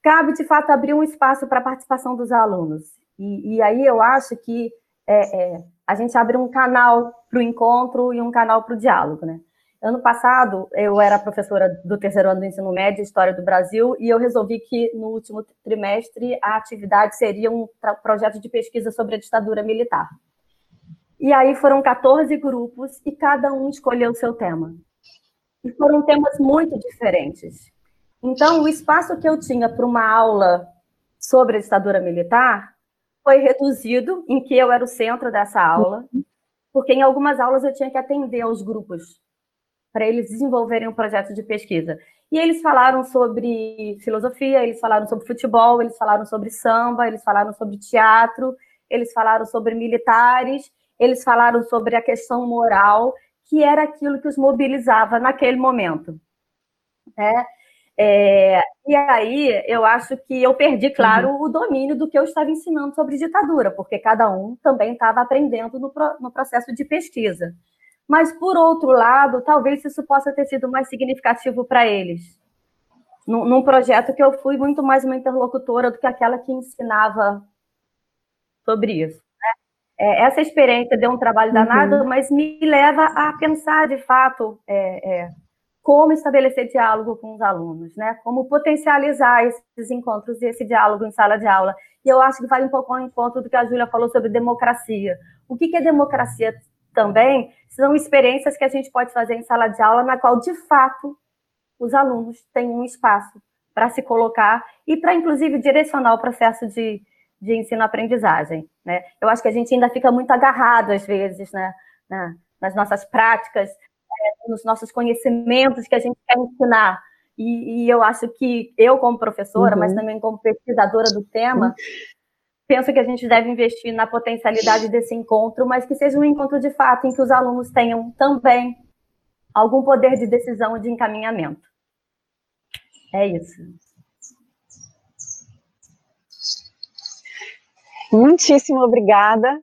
cabe de fato abrir um espaço para a participação dos alunos. E, e, aí eu acho que é, é, a gente abre um canal para o encontro e um canal para o diálogo, né? Ano passado, eu era professora do terceiro ano do ensino médio, História do Brasil, e eu resolvi que no último trimestre a atividade seria um projeto de pesquisa sobre a ditadura militar. E aí foram 14 grupos e cada um escolheu o seu tema. E foram temas muito diferentes. Então, o espaço que eu tinha para uma aula sobre a ditadura militar foi reduzido, em que eu era o centro dessa aula, porque em algumas aulas eu tinha que atender aos grupos para eles desenvolverem um projeto de pesquisa. E eles falaram sobre filosofia, eles falaram sobre futebol, eles falaram sobre samba, eles falaram sobre teatro, eles falaram sobre militares, eles falaram sobre a questão moral, que era aquilo que os mobilizava naquele momento. É, é, e aí eu acho que eu perdi, claro, uhum. o domínio do que eu estava ensinando sobre ditadura, porque cada um também estava aprendendo no, no processo de pesquisa. Mas, por outro lado, talvez isso possa ter sido mais significativo para eles. Num, num, projeto que eu fui muito mais uma interlocutora do que aquela que ensinava sobre isso. Né? É, essa experiência deu um trabalho uhum. danado, mas me leva a pensar, de fato, é, é, como estabelecer diálogo com os alunos, né? como potencializar esses encontros e esse diálogo em sala de aula. E eu acho que vai um pouco ao encontro do que a Júlia falou sobre democracia. O que é democracia também são experiências que a gente pode fazer em sala de aula, na qual, de fato, os alunos têm um espaço para se colocar e para, inclusive, direcionar o processo de, de ensino-aprendizagem. Né? Eu acho que a gente ainda fica muito agarrado, às vezes, né? nas nossas práticas, é, nos nossos conhecimentos que a gente quer ensinar. E, e eu acho que eu, como professora, uhum. mas também como pesquisadora do tema. penso que a gente deve investir na potencialidade desse encontro, mas que seja um encontro de fato em que os alunos tenham também algum poder de decisão e de encaminhamento. É isso. Muitíssimo obrigada.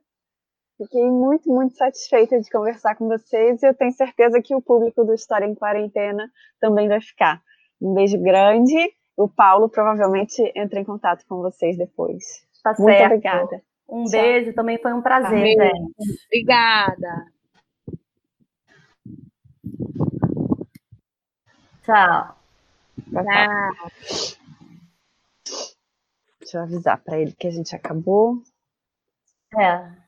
Fiquei muito, muito satisfeita de conversar com vocês e eu tenho certeza que o público do História em Quarentena também vai ficar. Um beijo grande. O Paulo provavelmente entra em contato com vocês depois. Tá muito certo. obrigada. Um Tchau. beijo, também foi um prazer, gente. Obrigada. Tchau. Tchau. Deixa eu avisar para ele que a gente acabou. É.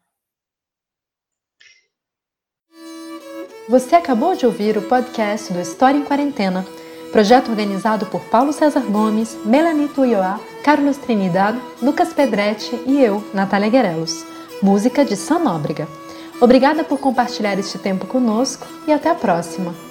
Você acabou de ouvir o podcast do História em Quarentena, projeto organizado por Paulo César Gomes, Melanie Tuioá, Carlos Trinidad, Lucas Pedretti e eu, Natália Guerelos. Música de Sam Nóbrega. Obrigada por compartilhar este tempo conosco e até a próxima!